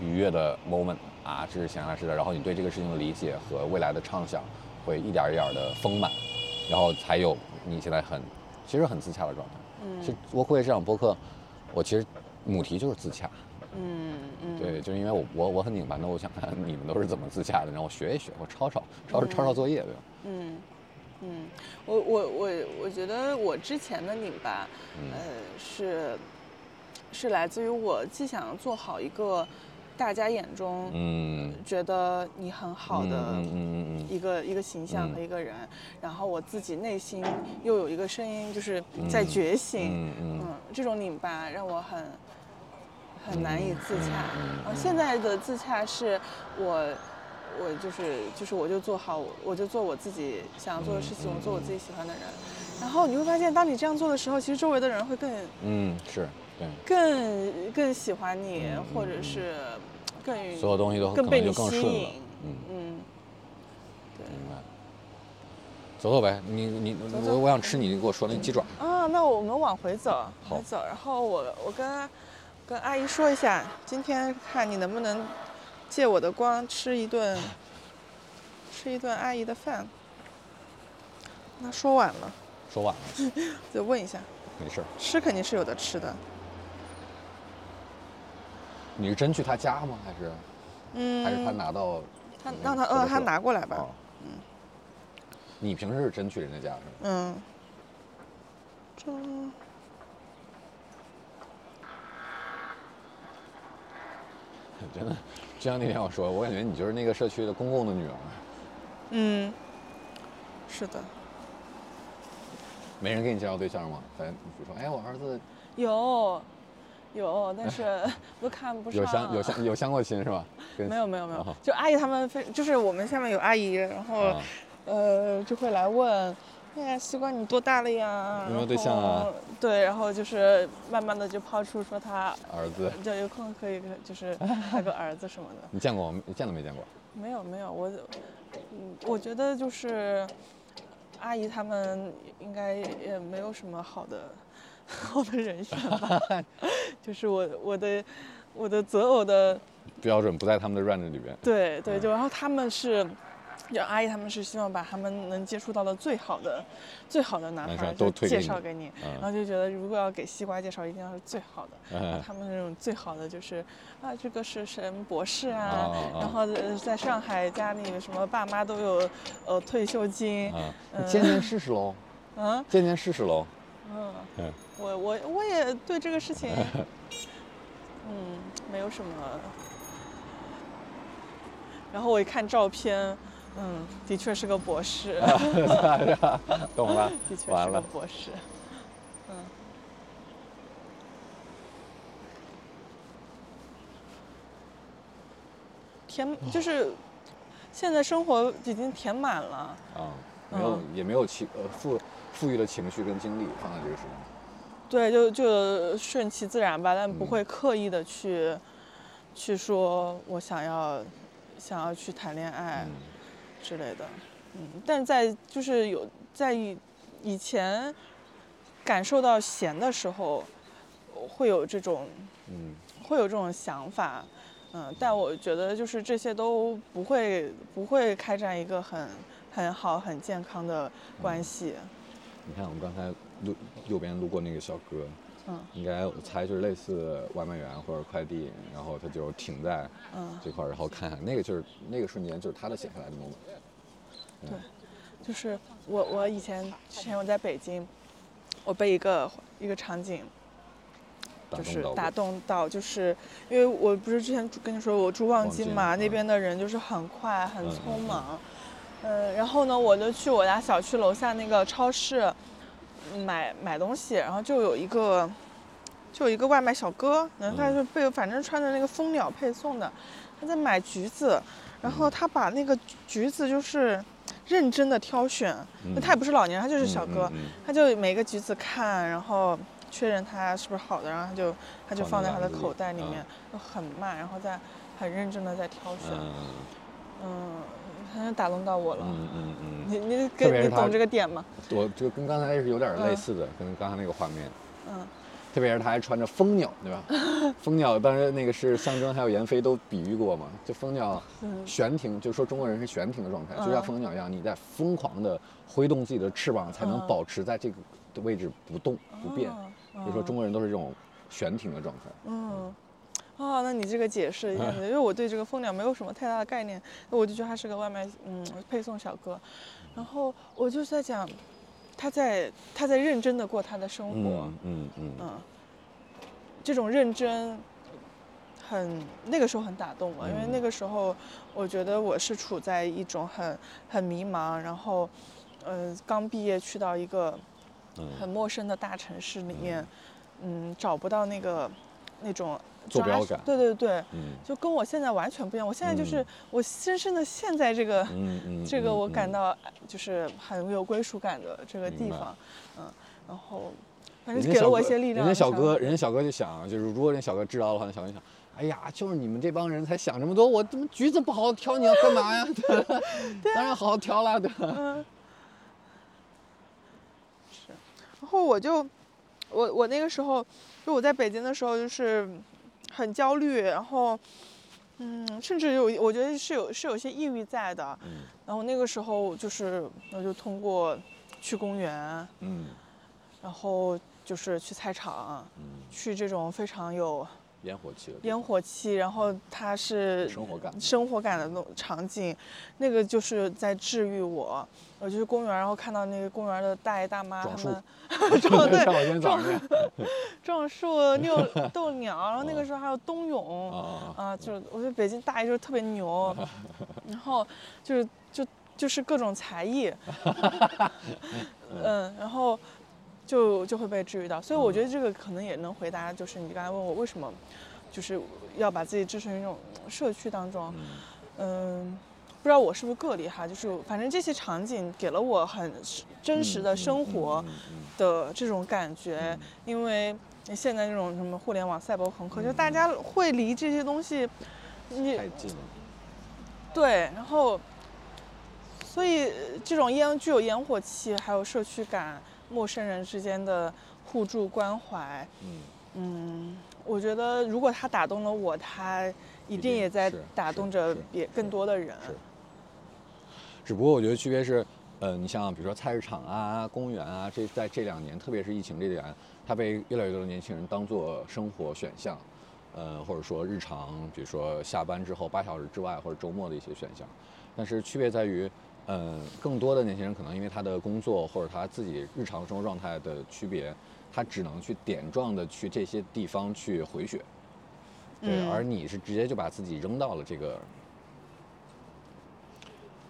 愉悦的 moment 啊，这是闲来是的，然后你对这个事情的理解和未来的畅想会一点儿一点的丰满，然后才有你现在很其实很自洽的状态。嗯，其实窝库会这场播客，我其实母题就是自洽。嗯嗯，对，就是因为我我我很拧巴，那我想看你们都是怎么自洽的，让我学一学，我抄抄抄抄抄作业，对吧？嗯，嗯，我我我我觉得我之前的拧巴，嗯呃，是是来自于我既想做好一个大家眼中嗯，觉得你很好的嗯嗯嗯嗯一个一个形象嗯。和一个人，然后我自己内心又有一个声音就是在觉醒，嗯嗯。嗯，这种拧巴让我很很难以自洽。嗯嗯然后现在的自洽是我，我就是就是我就做好，我就做我自己想要做的事情，我做我自己喜欢的人。然后你会发现，当你这样做的时候，其实周围的人会更嗯，是对，更更喜欢你，或者是更所有东西都可能更被你就更顺了吸引。。嗯，嗯，明白。走走呗，你你我我想吃你给我说那鸡爪。啊，那我们往回走，往好回走。然后我我跟跟阿姨说一下，今天看你能不能借我的光吃一顿吃一顿阿姨的饭。那说晚了，说晚了，[LAUGHS] 就问一下，没事儿。吃肯定是有的吃的。你是真去他家吗？还是嗯，还是他拿到？他让他呃他拿过来吧。哦你平时是真去人家家是吗？嗯，这 [LAUGHS] 真的，就像那天我说，我感觉你就是那个社区的公共的女儿，嗯，是的，没人给你介绍对象吗？咱比如说，哎，我儿子有有，但是 [LAUGHS] 都看不上。有相有相有相过亲是吧？[LAUGHS] 跟没有没有没有啊，就阿姨他们非就是我们下面有阿姨，然后、啊呃就会来问，哎呀，西瓜你多大了呀？有没有对象啊？对，然后就是慢慢的就抛出说他儿子，就有空可以就是他个儿子什么的。[LAUGHS] 你见过吗？你见都没见过？没有没有，我嗯我觉得就是阿姨他们应该也没有什么好的好的人选吧，[LAUGHS] 就是我我的我的择偶的。标准不在他们的 range 里边。对对，就然后他们是，就阿姨他们是希望把他们能接触到的最好的、最好的男孩都介绍给你，嗯然后就觉得如果要给西瓜介绍，一定要是最好的。然后嗯他们那种最好的就是啊，这个是什么博士啊，然后呃在上海家里什么爸妈都有呃退休金，啊，嗯见见试试喽，嗯见见试试喽。嗯，嗯我我我也对这个事情，[LAUGHS] 嗯，没有什么。然后我一看照片，嗯，的确是个博士，[LAUGHS] 懂了的确，是个。博士。嗯。填就是，现在生活已经填满了。啊，没有嗯也没有去呃富富裕的情绪跟精力放在这个事情上。对，就就顺其自然吧，但不嗯会刻意的去，去说我想要，想要去谈恋爱嗯之类的。嗯，但在就是有在以以前感受到闲的时候，会有这种嗯会有这种想法，嗯，但我觉得就是这些都不会不会开展一个很很好很健康的关系。你看我们刚才路右边路过那个小哥，嗯。应该我猜就是类似外卖员或者快递，然后他就停在嗯，这块儿，然后看看那个就是那个瞬间就是他的写下来的 moment。对，就是我我以前之前我在北京，我被一个一个场景就是打打动到，就是因为我不是之前跟你说我住望京嘛，那边的人就是很快很嗯匆嗯。忙，嗯，然后呢，我就去我家小区楼下那个超市嗯买买东西，然后就有一个就有一个外卖小哥，然后他嗯。就被反正穿着那个蜂鸟配送的，他在买橘子，然后他把那个橘子就是认真的挑选，嗯。那他也不是老年人，他就是小哥，嗯嗯。他就每个橘子看，然后确认它是不是好的，然后他就他就放在他的口袋里面，就很慢，然后再很认真的在挑选。嗯，好像打动到我了。嗯嗯嗯。你你跟你懂这个点吗？我就跟刚才是有点类似的，跟刚才那个画面。嗯。特别是他还穿着蜂鸟，对吧？蜂鸟当时那个是象征，还有闫飞都比喻过嘛。就蜂鸟悬停，就说中国人是悬停的状态，就像蜂鸟一样，你在疯狂的挥动自己的翅膀，才能保持在这个的位置不动不变。就说中国人都是这种悬停的状态。嗯。啊，那你这个解释一下，因为我对这个蜂鸟没有什么太大的概念，我就觉得他是个外卖嗯配送小哥，然后我就在讲，他在他在认真的过他的生活，嗯嗯嗯，这种认真，很那个时候很打动我，因为那个时候我觉得我是处在一种很很迷茫，然后，呃，刚毕业去到一个很陌生的大城市里面，嗯，找不到那个那种。坐标感，对对对，嗯，就跟我现在完全不一样。我现在就是我深深的陷在这个，嗯嗯，[LAUGHS] 这个我感到就是很有归属感的这个地方，嗯，然后反正给了我一些力量。人家小哥，人家小哥就想，就是如果人小哥知道的话，那小哥就想，哎呀，就是你们这帮人才想这么多，我怎么橘子不好好挑，你要干嘛呀？[LAUGHS] 当然好好挑了，对嗯，[LAUGHS] 是，然后我就，我我那个时候，就我在北京的时候，就是。很焦虑，然后，嗯，甚至有，我觉得是有是有些抑郁在的。嗯。然后那个时候就是，我就通过去公园，嗯，然后就是去菜场，嗯，去这种非常有。烟火气，烟火气，然后它是生活感，生活感的那种场景，那个就是在治愈我。我就是公园，然后看到那个公园的大爷大妈他们撞对撞撞树、遛逗 [LAUGHS] [LAUGHS] [LAUGHS] 鸟，然后那个时候还有冬泳。啊，就是我觉得北京大爷就是特别牛，然后就是就就是各种才艺，嗯，然后。就就会被治愈到，所以我觉得这个可能也能回答，就是你刚才问我为什么，就是要把自己置身于这种社区当中，嗯，不知道我是不是个例哈，就是反正这些场景给了我很真实的生活的这种感觉，因为现在这种什么互联网赛博朋克，就大家会离这些东西，你太近了，对，然后，所以这种烟具有烟火气，还有社区感。陌生人之间的互助关怀，嗯嗯，我觉得如果他打动了我，他一定也在打动着别更多的人。是。只不过我觉得区别是，呃，你像比如说菜市场啊、公园啊，这在这两年，特别是疫情这点，它被越来越多的年轻人当做生活选项，呃，或者说日常，比如说下班之后八小时之外或者周末的一些选项。但是区别在于。嗯，更多的年轻人可能因为他的工作或者他自己日常生活状态的区别，他只能去点状的去这些地方去回血，对，而你是直接就把自己扔到了这个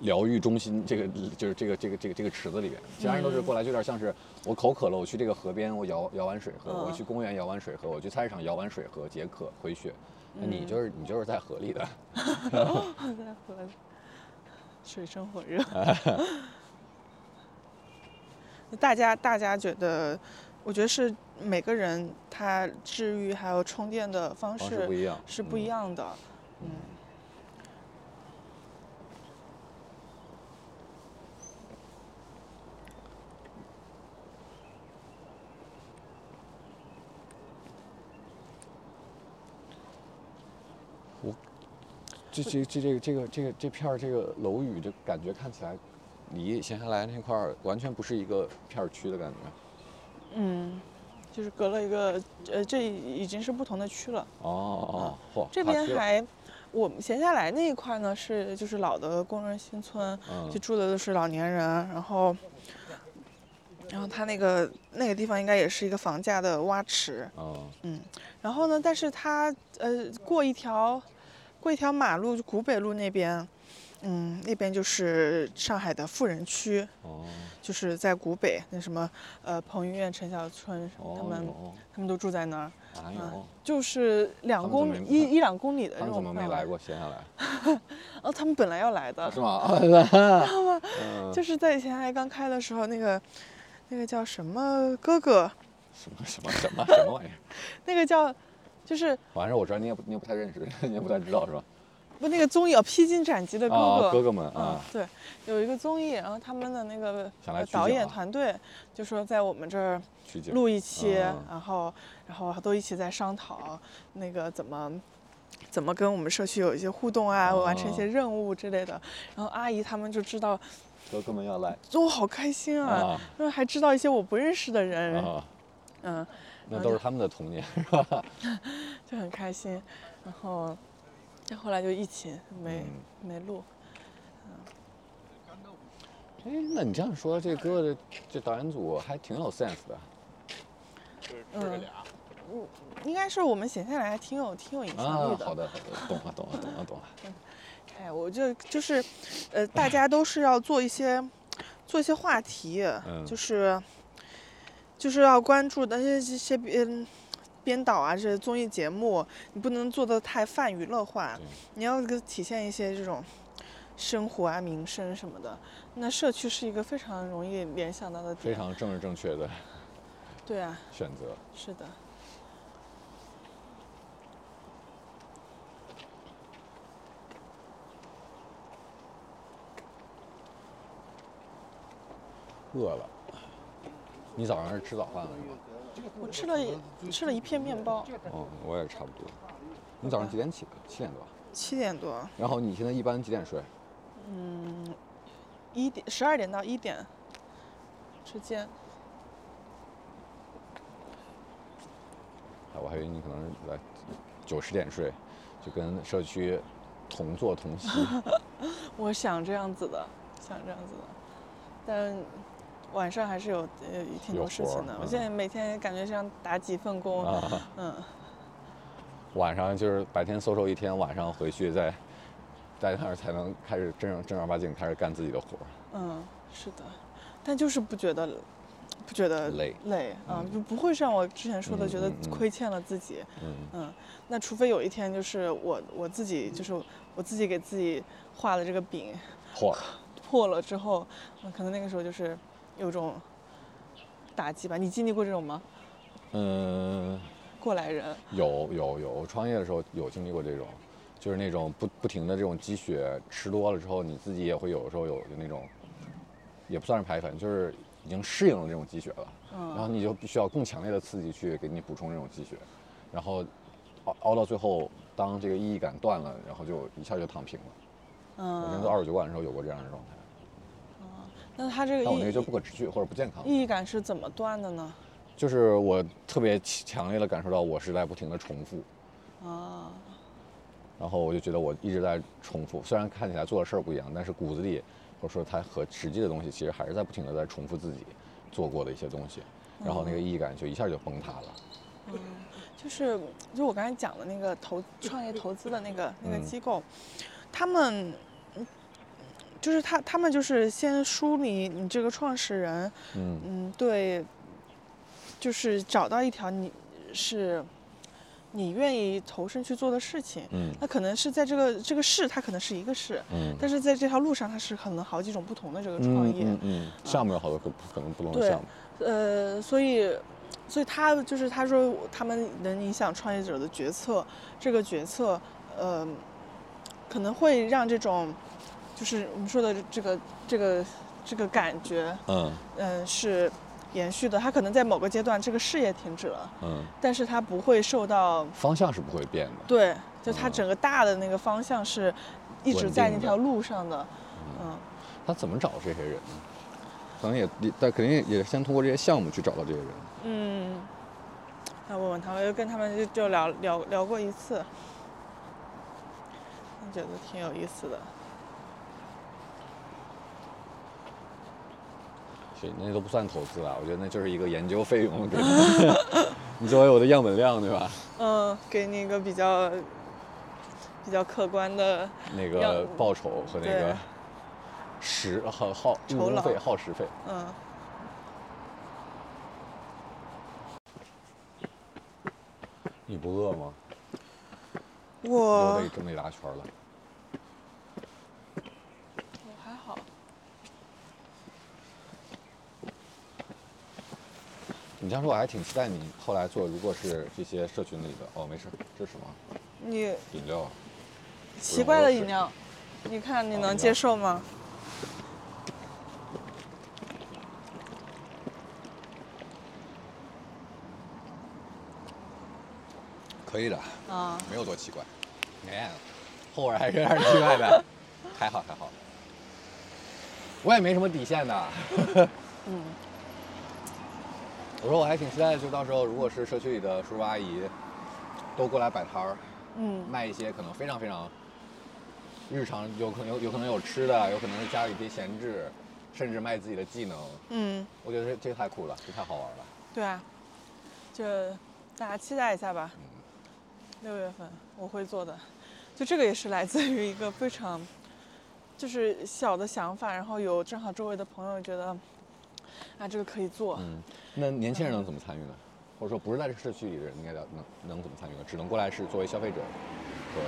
疗愈中心，这个就是这个这个这个这个池子里边，其他人都是过来，就有点像是我口渴了，我去这个河边，我舀舀碗水喝；我去公园舀碗水喝；我去菜市场舀碗水喝，解渴回血。那你就是你就是在河里的 [LAUGHS] [LAUGHS] 在河里。水深火热，[LAUGHS] 大家大家觉得，我觉得是每个人他治愈还有充电的方式不一样，是不一样的，嗯。这这这这个这个这个这片儿这个楼宇，就感觉看起来，离闲下来那块儿完全不是一个片区的感觉。嗯，就是隔了一个，呃，这已经是不同的区了。哦哦，嚯这边还，我们闲下来那一块呢是就是老的工人新村，就住的都是老年人，然后，然后他那个那个地方应该也是一个房价的洼池。哦。嗯，然后呢，但是他呃过一条。过一条马路，就古北路那边，嗯，那边就是上海的富人区，哦，就是在古北那什么，呃，彭于晏、陈小春他们，他们都住在那儿，啊，就是两公里一一两公里的那种。怎么没来过？闲下来？哦，他们本来要来的。是吗？[LAUGHS] 知道吗？[LAUGHS] 就是在以前还刚开的时候，那个，那个叫什么哥哥，什么什么什么什么玩意儿？[LAUGHS] 那个叫，就是反正我知道你也不你也不太认识，[LAUGHS] 你也不太知道是吧？不那个综艺哦，《披荆斩棘的哥哥》啊，哥哥们嗯啊，，对，有一个综艺，然后他们的那个导演团队就说在我们这儿录一期，嗯然后然后都一起在商讨那个怎么怎么跟我们社区有一些互动啊，完成一些哦任务之类的。然后阿姨他们就知道，哥哥们要来。我好开心啊，啊。因为还知道一些我不认识的人，啊，嗯，那都是他们的童年是吧？[LAUGHS] 就很开心。然后再后来就疫情没、嗯没录，哎，那你这样说，这哥哥的这导演组还挺有 sense 的嗯，应该是我们写下来还挺有挺有影响啊力。的。好的好的，懂了懂了懂了懂了。[LAUGHS] 哎，我就就是，呃，大家都是要做一些做一些话题，嗯就是就是要关注的这这些编编导啊，这些综艺节目，你不能做的太泛娱乐化，你要给体现一些这种生活啊、民生什么的。那社区是一个非常容易联想到的点。非常政治正确的对啊，选择。是的。饿了。你早上是吃早饭了是吗？我吃了一吃了一片面包，哦，我也差不多。你早上几点起的？七点多。七点多，然后你现在一般几点睡？嗯一点十二点到一点之间。啊，我还以为你可能是在九十点睡，就跟社区同坐同息。[LAUGHS] 我想这样子的，想这样子的，但晚上还是有呃挺多事情的。我嗯。现在每天感觉像打几份工，啊，[LAUGHS] 嗯，晚上就是白天搜搜一天，晚上回去再在那儿才能开始正正儿八经开始干自己的活儿。嗯，是的，但就是不觉得不觉得累累。啊，嗯就不会像我之前说的嗯觉得亏欠了自己，嗯。嗯，那除非有一天就是我我自己就是我自己给自己画的这个饼嚯，破了之后，嗯，可能那个时候就是有种打击吧。你经历过这种吗？嗯，过来人，有有有，我创业的时候有经历过这种，就是那种不不停的这种积雪吃多了之后，你自己也会有的时候有有那种，也不算是排粉，就是已经适应了这种积雪了，嗯然后嗯，你就必须要更强烈的刺激去给你补充这种积雪，然后熬熬到最后，当这个意义感断了，然后就一下就躺平了。嗯我之前做嗯，二十九馆的时候有过这样的状态，那他这个但我那个就不可持续或者不健康。意义感是怎么断的呢？就是我特别强烈的感受到我是在不停的重复，啊，然后我就觉得我一直在重复，虽然看起来做的事儿不一样，但是骨子里或者说它和实际的东西其实还是在不停的在重复自己做过的一些东西，然后那个意义感就一下就崩塌了。嗯就是就我刚才讲的那个投创业投资的那个那个嗯机构，他们。嗯就是他，他们就是先梳理你这个创始人，嗯嗯，对，就是找到一条你是你愿意投身去做的事情。嗯那可能是在这个这个市，它可能是一个市，嗯，但是在这条路上，它是可能好几种不同的这个创业。嗯嗯，项目有好多可可能不同的对项目。呃，所以，所以他就是他说他们能影响创业者的决策，这个决策，呃，可能会让这种，就是我们说的这个这个这个感觉，嗯嗯、是延续的。他可能在某个阶段这个事业停止了，嗯，但是他不会受到方向是不会变的。对，就它嗯整个大的那个方向是一直在那条路上的，嗯。他怎么找这些人呢？可能也也，但肯定也也先通过这些项目去找到这些人。嗯，那问问他我，就跟他们就就聊聊聊过一次，觉得挺有意思的。是，那都不算投资了，我觉得那就是一个研究费用，[LAUGHS] 你作为我的样本量，对吧？嗯，给你一个比较比较客观的，那个报酬和那个时耗耗酬劳费、耗时费。嗯，你不饿吗？溜我达这么一大圈了。我还好，你这样说，我还挺期待你后来做，如果是这些社群里的，哦，没事，这是什么？你饮料。奇怪的饮料，你看你能接受吗？可以的，啊，没有多奇怪。哎，后味还是有点奇怪的，[LAUGHS] 还好还好。我也没什么底线的。嗯。我说我还挺期待，就到时候如果是社区里的叔叔阿姨都过来摆摊儿，嗯，卖一些可能非常非常日常，有可能有有可能有吃的，有可能是家里别闲置，甚至卖自己的技能。嗯，我觉得这这太酷了，这太好玩了。对啊，就大家期待一下吧。六月份我会做的，就这个也是来自于一个非常就是小的想法，然后有正好周围的朋友觉得啊这个可以做。嗯，那年轻人能怎么参与呢？或者说不是在这个社区里的人应该能能怎么参与呢？只能过来是作为消费者和。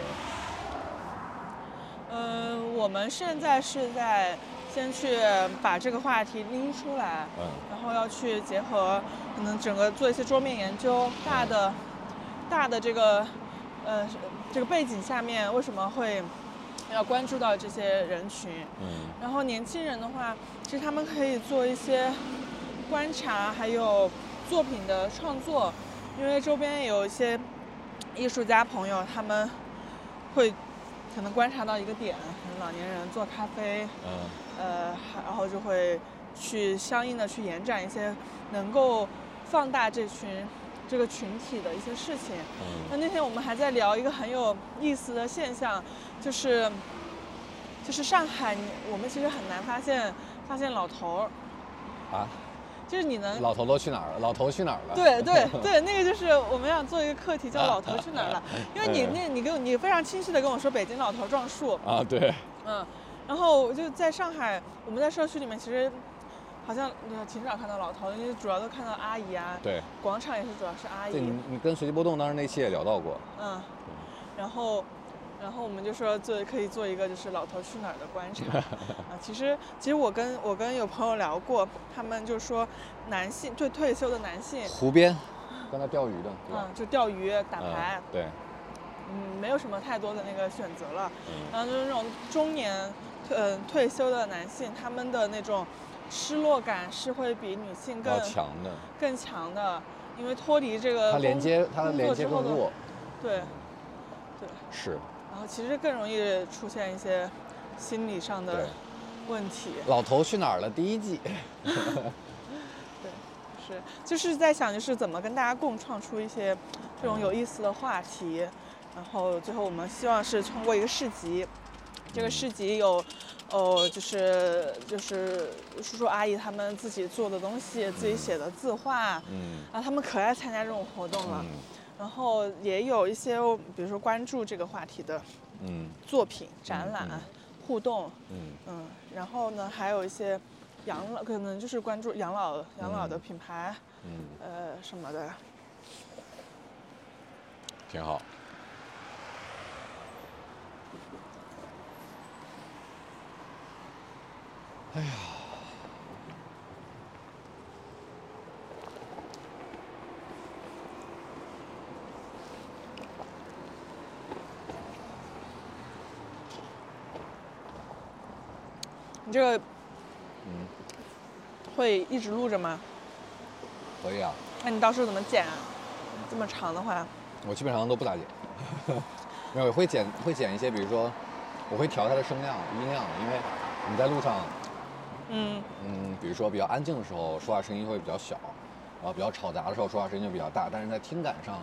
嗯，我们现在是在先去把这个话题拎出来，嗯，然后要去结合可能整个做一些桌面研究，大的大的这个。呃，这个背景下面为什么会要关注到这些人群？嗯，然后年轻人的话，其实他们可以做一些观察，还有作品的创作，因为周边有一些艺术家朋友，他们会可能观察到一个点，可能老年人做咖啡，嗯，呃，然后就会去相应的去延展一些能够放大这群。这个群体的一些事情，那那天我们还在聊一个很有意思的现象，就是，就是上海，我们其实很难发现发现老头儿，啊，就是你能老头都去哪儿了？老头去哪儿了？对对 [LAUGHS] 对，那个就是我们想做一个课题，叫老头去哪儿了？因为你那你跟你非常清晰的跟我说北京老头撞树啊，对，嗯，然后我就在上海，我们在社区里面其实。好像挺少看到老头，因为主要都看到阿姨啊。对。广场也是主要是阿姨。你你跟随机波动当时那期也聊到过。嗯。然后，然后我们就说做可以做一个就是老头去哪儿的观察 [LAUGHS] 啊。其实其实我跟我跟有朋友聊过，他们就说男性就退休的男性。湖边，跟他钓鱼的。嗯，就钓鱼打牌。对。嗯，没有什么太多的那个选择了。嗯。然后就是那种中年，嗯，退休的男性，他们的那种。失落感是会比女性更强的，更强的，因为脱离这个他连接，他的连接更弱，对，对，是。然后其实更容易出现一些心理上的问题。老头去哪儿了？第一季。[LAUGHS] 对，是，就是在想，就是怎么跟大家共创出一些这种有意思的话题，然后最后我们希望是通过一个市集，这个市集有。哦，就是就是叔叔阿姨他们自己做的东西，自己写的字画，嗯，然后他们可爱参加这种活动了，然后也有一些比如说关注这个话题的，嗯，作品展览互动，嗯。嗯，然后呢还有一些养老，可能就是关注养老养老的品牌，嗯，呃什么的，挺好。哎呀，你这个，嗯，会一直录着吗？可以啊。那你到时候怎么剪啊？这么长的话？我基本上都不咋剪，[LAUGHS] 没有会剪会剪一些，比如说，我会调它的声量、音量，因为。你在路上，嗯嗯，比如说比较安静的时候，说话声音会比较小，然后比较吵杂的时候，说话声音就比较大。但是在听感上，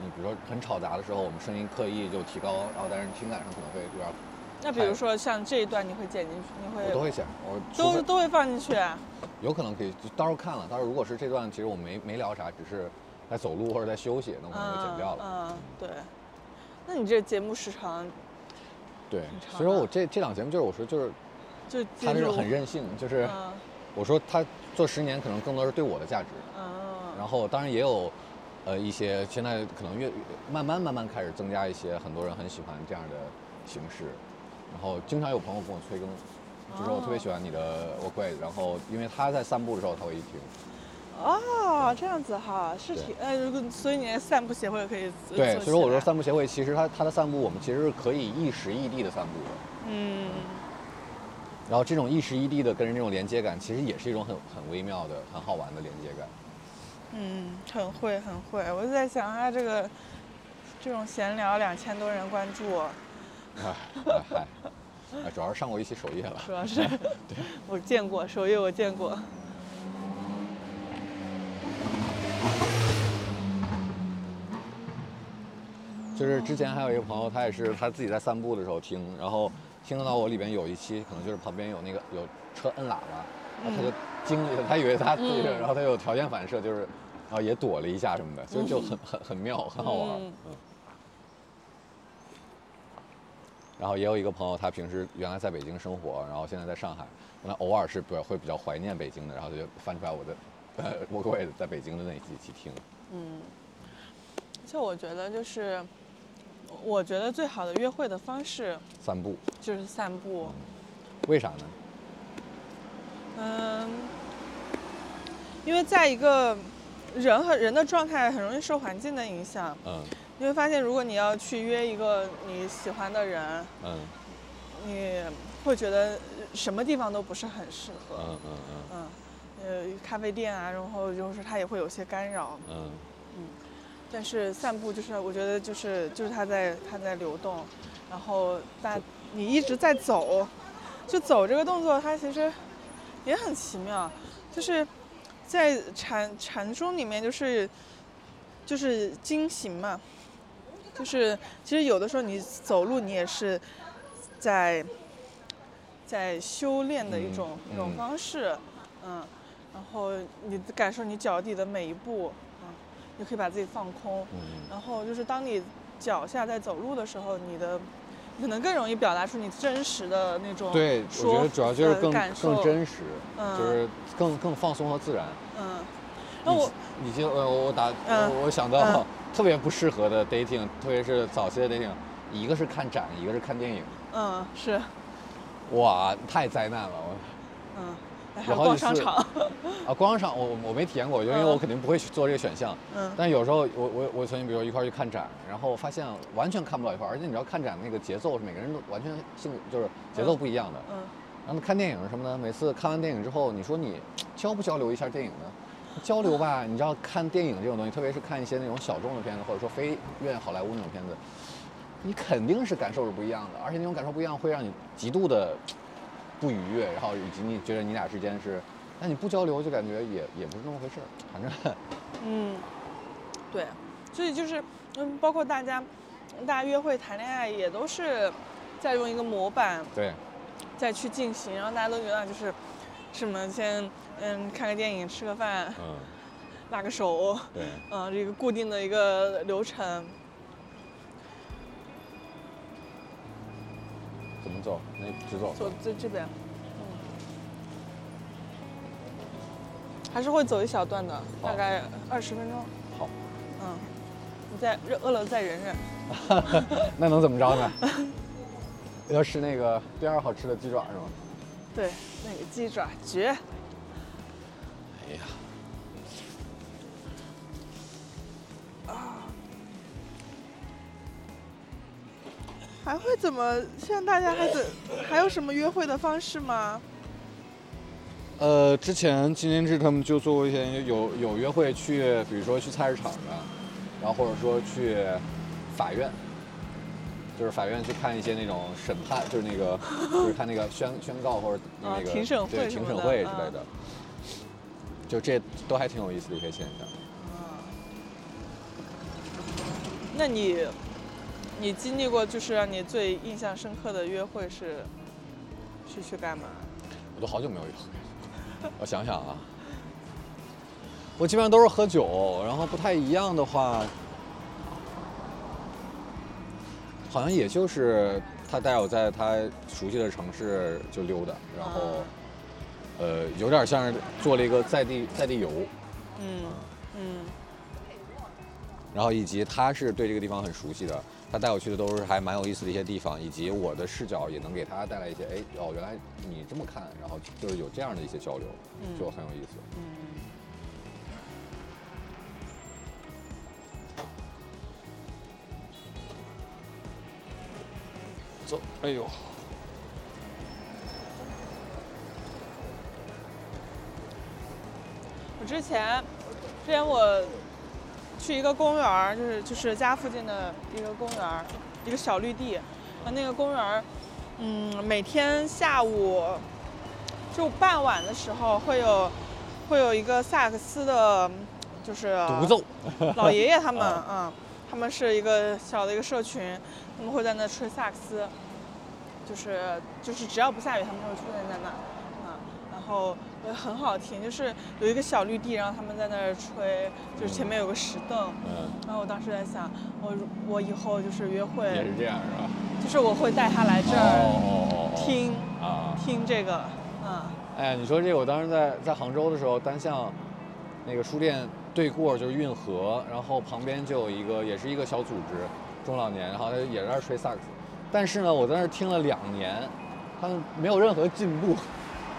你比如说很吵杂的时候，我们声音刻意就提高，然后但是听感上可能会有点。那比如说像这一段，你会剪进去？你会？我都会剪，我都都会放进去。[LAUGHS] 有可能可以，到时候看了。到时候如果是这段，其实我没没聊啥，只是在走路或者在休息，那我可能就剪掉了。嗯，对。那你这节目时长？对，所以说我这这档节目就是我说就是。就他是很任性，就是我说他做十年可能更多是对我的价值，然后当然也有，呃一些现在可能越慢慢慢慢开始增加一些很多人很喜欢这样的形式，然后经常有朋友跟我催更，就说我特别喜欢你的我会，然后因为他在散步的时候他会一听，哦，这样子哈，是挺呃，如果所以你的散步协会可以对，所以说我说散步协会，其实它它的散步，我们其实是可以一时异地的散步的。嗯，然后这种一时异地的跟人这种连接感，其实也是一种很很微妙的、很好玩的连接感。嗯，很会很会，我就在想他这个这种闲聊两千多人关注，嗨，哎，主要是上过一期首页了。主要是 [LAUGHS] 对。我见过首页我见过，就是之前还有一个朋友，他也是他自己在散步的时候听，然后听得到我里边有一期可能就是旁边有那个有车摁喇叭，他就惊了，他以为他自己，嗯。然后他有条件反射，就是然后也躲了一下什么的，就就很很很妙，很好玩。嗯嗯。然后也有一个朋友，他平时原来在北京生活，然后现在在上海，那偶尔是比会比较怀念北京的，然后他就翻出来我的呃我各位在北京的那几期听。嗯，就我觉得就是，我觉得最好的约会的方式散步，就是散步，为啥呢？嗯，因为在一个人和人的状态很容易受环境的影响，嗯你会发现，如果你要去约一个你喜欢的人，嗯你会觉得什么地方都不是很适合。嗯嗯嗯嗯，呃，咖啡店啊，然后就是它也会有些干扰。嗯但是散步就是我觉得就是就是它在它在流动，然后大你一直在走，就走这个动作它其实也很奇妙，就是在禅禅宗里面就是就是经行嘛，就是其实有的时候你走路你也是在在修炼的一种、嗯一种嗯。方式，嗯，然后你感受你脚底的每一步，嗯，你可以把自己放空，嗯。然后就是当你脚下在走路的时候，你的可能更容易表达出你真实的那种对，我觉得主要就是呃更感受更真实，嗯就是更更放松和自然。嗯，那我已经呃，我打嗯我我想到嗯特别不适合的 dating，特别是早期的 dating，一个是看展，一个是看电影，嗯是哇，太灾难了！我嗯，还有逛有好几次商场，啊，逛商场我我没体验过，因为嗯我肯定不会去做这个选项。嗯但有时候我我我曾经比如说一块儿去看展，然后发现完全看不到一块儿，而且你知道看展那个节奏是每个人都完全性就是节奏不一样的。嗯然后看电影什么的，每次看完电影之后，你说你 [TSK] 交不交流一下电影呢？交流吧，你知道看电影这种东西，特别是看一些那种小众的片子，或者说非院好莱坞那种片子，你肯定是感受是不一样的，而且那种感受不一样会让你极度的不愉悦，然后以及你觉得你俩之间是，那你不交流就感觉也也不是那么回事儿，反正。嗯，对，所以就是嗯，包括大家大家约会谈恋爱也都是在用一个模板对，再去进行，然后大家都觉得啊就是什么先嗯看个电影吃个饭嗯，拉个手，对，嗯这个固定的一个流程。怎么走？那直走。走这这边，嗯，还是会走一小段的，大概二十分钟。好，嗯，你再忍饿了再忍忍。[LAUGHS] 那能怎么着呢？[LAUGHS] 要吃那个第二好吃的鸡爪是吗？对，那个鸡爪绝。哎呀，还会怎么？现在大家还怎还有什么约会的方式吗？呃，之前金天志他们就做过一些有有约会去，比如说去菜市场的，然后或者说去法院，就是法院去看一些那种审判，就是那个就是看那个宣宣告或者那个、啊庭审会对庭审会之类的，就这都还挺有意思的一些现象。那你你经历过就是让你最印象深刻的约会是是去干嘛？我都好久没有约会，我想想啊，我基本上都是喝酒，然后不太一样的话，好像也就是他带我在他熟悉的城市就溜达，然后，呃，有点像是做了一个在地在地游，嗯嗯然后以及他是对这个地方很熟悉的，他带我去的都是还蛮有意思的一些地方，以及我的视角也能给他带来一些，哎，哦，原来你这么看，然后就是有这样的一些交流，嗯就很有意思。嗯。走，哎呦，我之前，之前我去一个公园儿，就是就是家附近的一个公园儿，一个小绿地，啊，那个公园儿，嗯，每天下午就傍晚的时候会有会有一个萨克斯的，就是独奏，老爷爷他们，[LAUGHS] 啊。嗯，他们是一个小的一个社群，他们会在那吹萨克斯，就是就是只要不下雨，他们就会出现在那，啊，然后呃很好听，就是有一个小绿地，然后他们在那儿吹，就是前面有个石凳，嗯，然后我当时在想，我如我以后就是约会也，是这样是吧？就是我会带他来这儿哦哦哦哦听啊，听这个，嗯，哎呀，你说这个，我当时在在杭州的时候，单向那个书店对过就是运河，然后旁边就有一个也是一个小组织，中老年，然后他也在那儿吹萨克斯，但是呢，我在那儿听了两年，他们没有任何进步，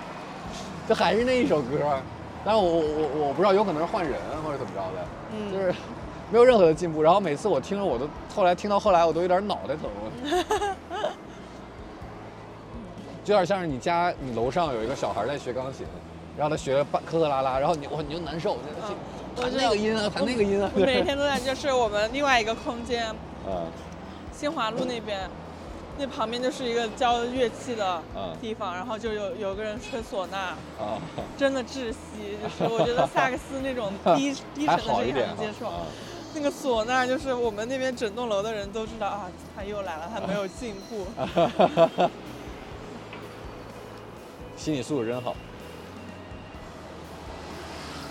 [LAUGHS] 就还是那一首歌，但是我我我我不知道，有可能是换人或者怎么着的，嗯。就是 [LAUGHS] 没有任何的进步。然后每次我听着，我都后来听到后来，我都有点脑袋疼。[LAUGHS] 就有点像是你家你楼上有一个小孩在学钢琴，然后他学半磕磕拉拉，然后你我你就难受，嗯。弹那个音啊，弹那个音啊。每天都在，就是我们另外一个空间，嗯新华路那边，那旁边就是一个教乐器的嗯地方，然后就有有个人吹唢呐，啊，真的窒息。就是我觉得萨克斯那种 [LAUGHS] 低低沉的声音还能接受，啊那个唢呐就是我们那边整栋楼的人都知道啊，他又来了，他没有进步。[LAUGHS] 心理素质真好。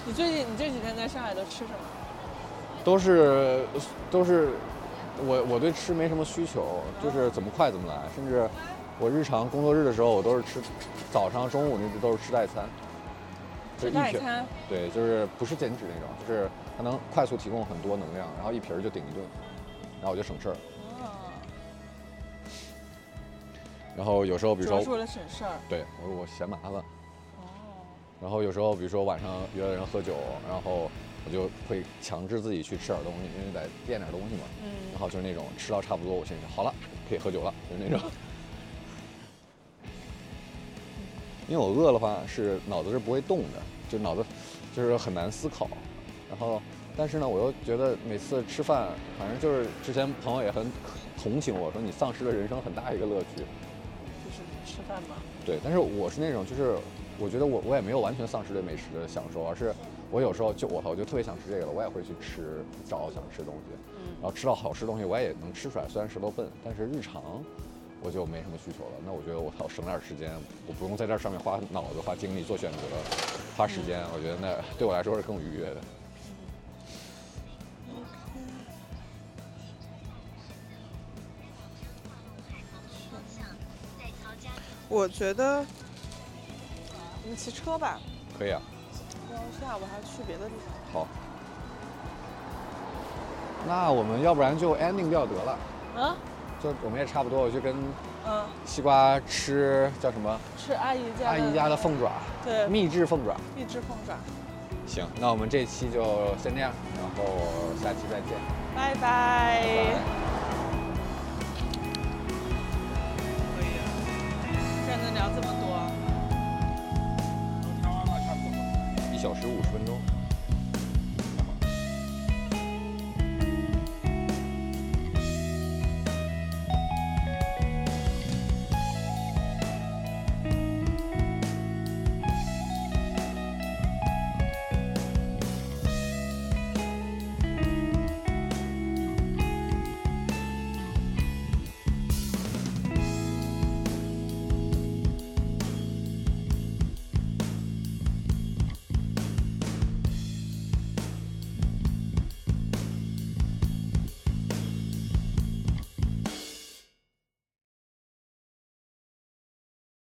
你最近你这几天在上海都吃什么？都是都是我我对吃没什么需求，就是怎么快怎么来，甚至我日常工作日的时候，我都是吃早上、中午那都是吃代餐，就吃代餐，对，就是不是减脂那种，就是它能快速提供很多能量，然后一瓶儿就顶一顿，然后我就省事儿。哦，然后有时候比如说为了省事儿。对我我嫌麻烦，哦，然后有时候比如说晚上约了人喝酒，然后我就会强制自己去吃点东西，因为得垫点东西嘛。嗯然后就是那种吃到差不多，我心里想好了，可以喝酒了，就是那种。因为我饿的话是脑子是不会动的，就脑子就是很难思考。然后，但是呢，我又觉得每次吃饭，反正就是之前朋友也很同情我说你丧失了人生很大一个乐趣。就是吃饭嘛。对，但是我是那种，就是我觉得我我也没有完全丧失对美食的享受，而是我有时候就我我就特别想吃这个了，我也会去吃找想吃的东西，嗯然后吃到好吃的东西我也能吃出来，虽然舌头笨，但是日常我就没什么需求了。那我觉得我操省点时间，我不用在这上面花脑子、花精力做选择、花时间，我觉得那对我来说是更愉悦的。我觉得我们骑车吧，可以啊，然后下午还要去别的地方。好。那我们要不然就 ending 掉得了，啊？就我们也差不多，我去跟嗯，西瓜吃叫什么？吃阿姨家阿姨家的凤爪，对秘制凤爪。秘制凤爪。行，那我们这期就先这样，然后下期再见。拜拜。拜可以啊，聊这么多。小时五十分钟。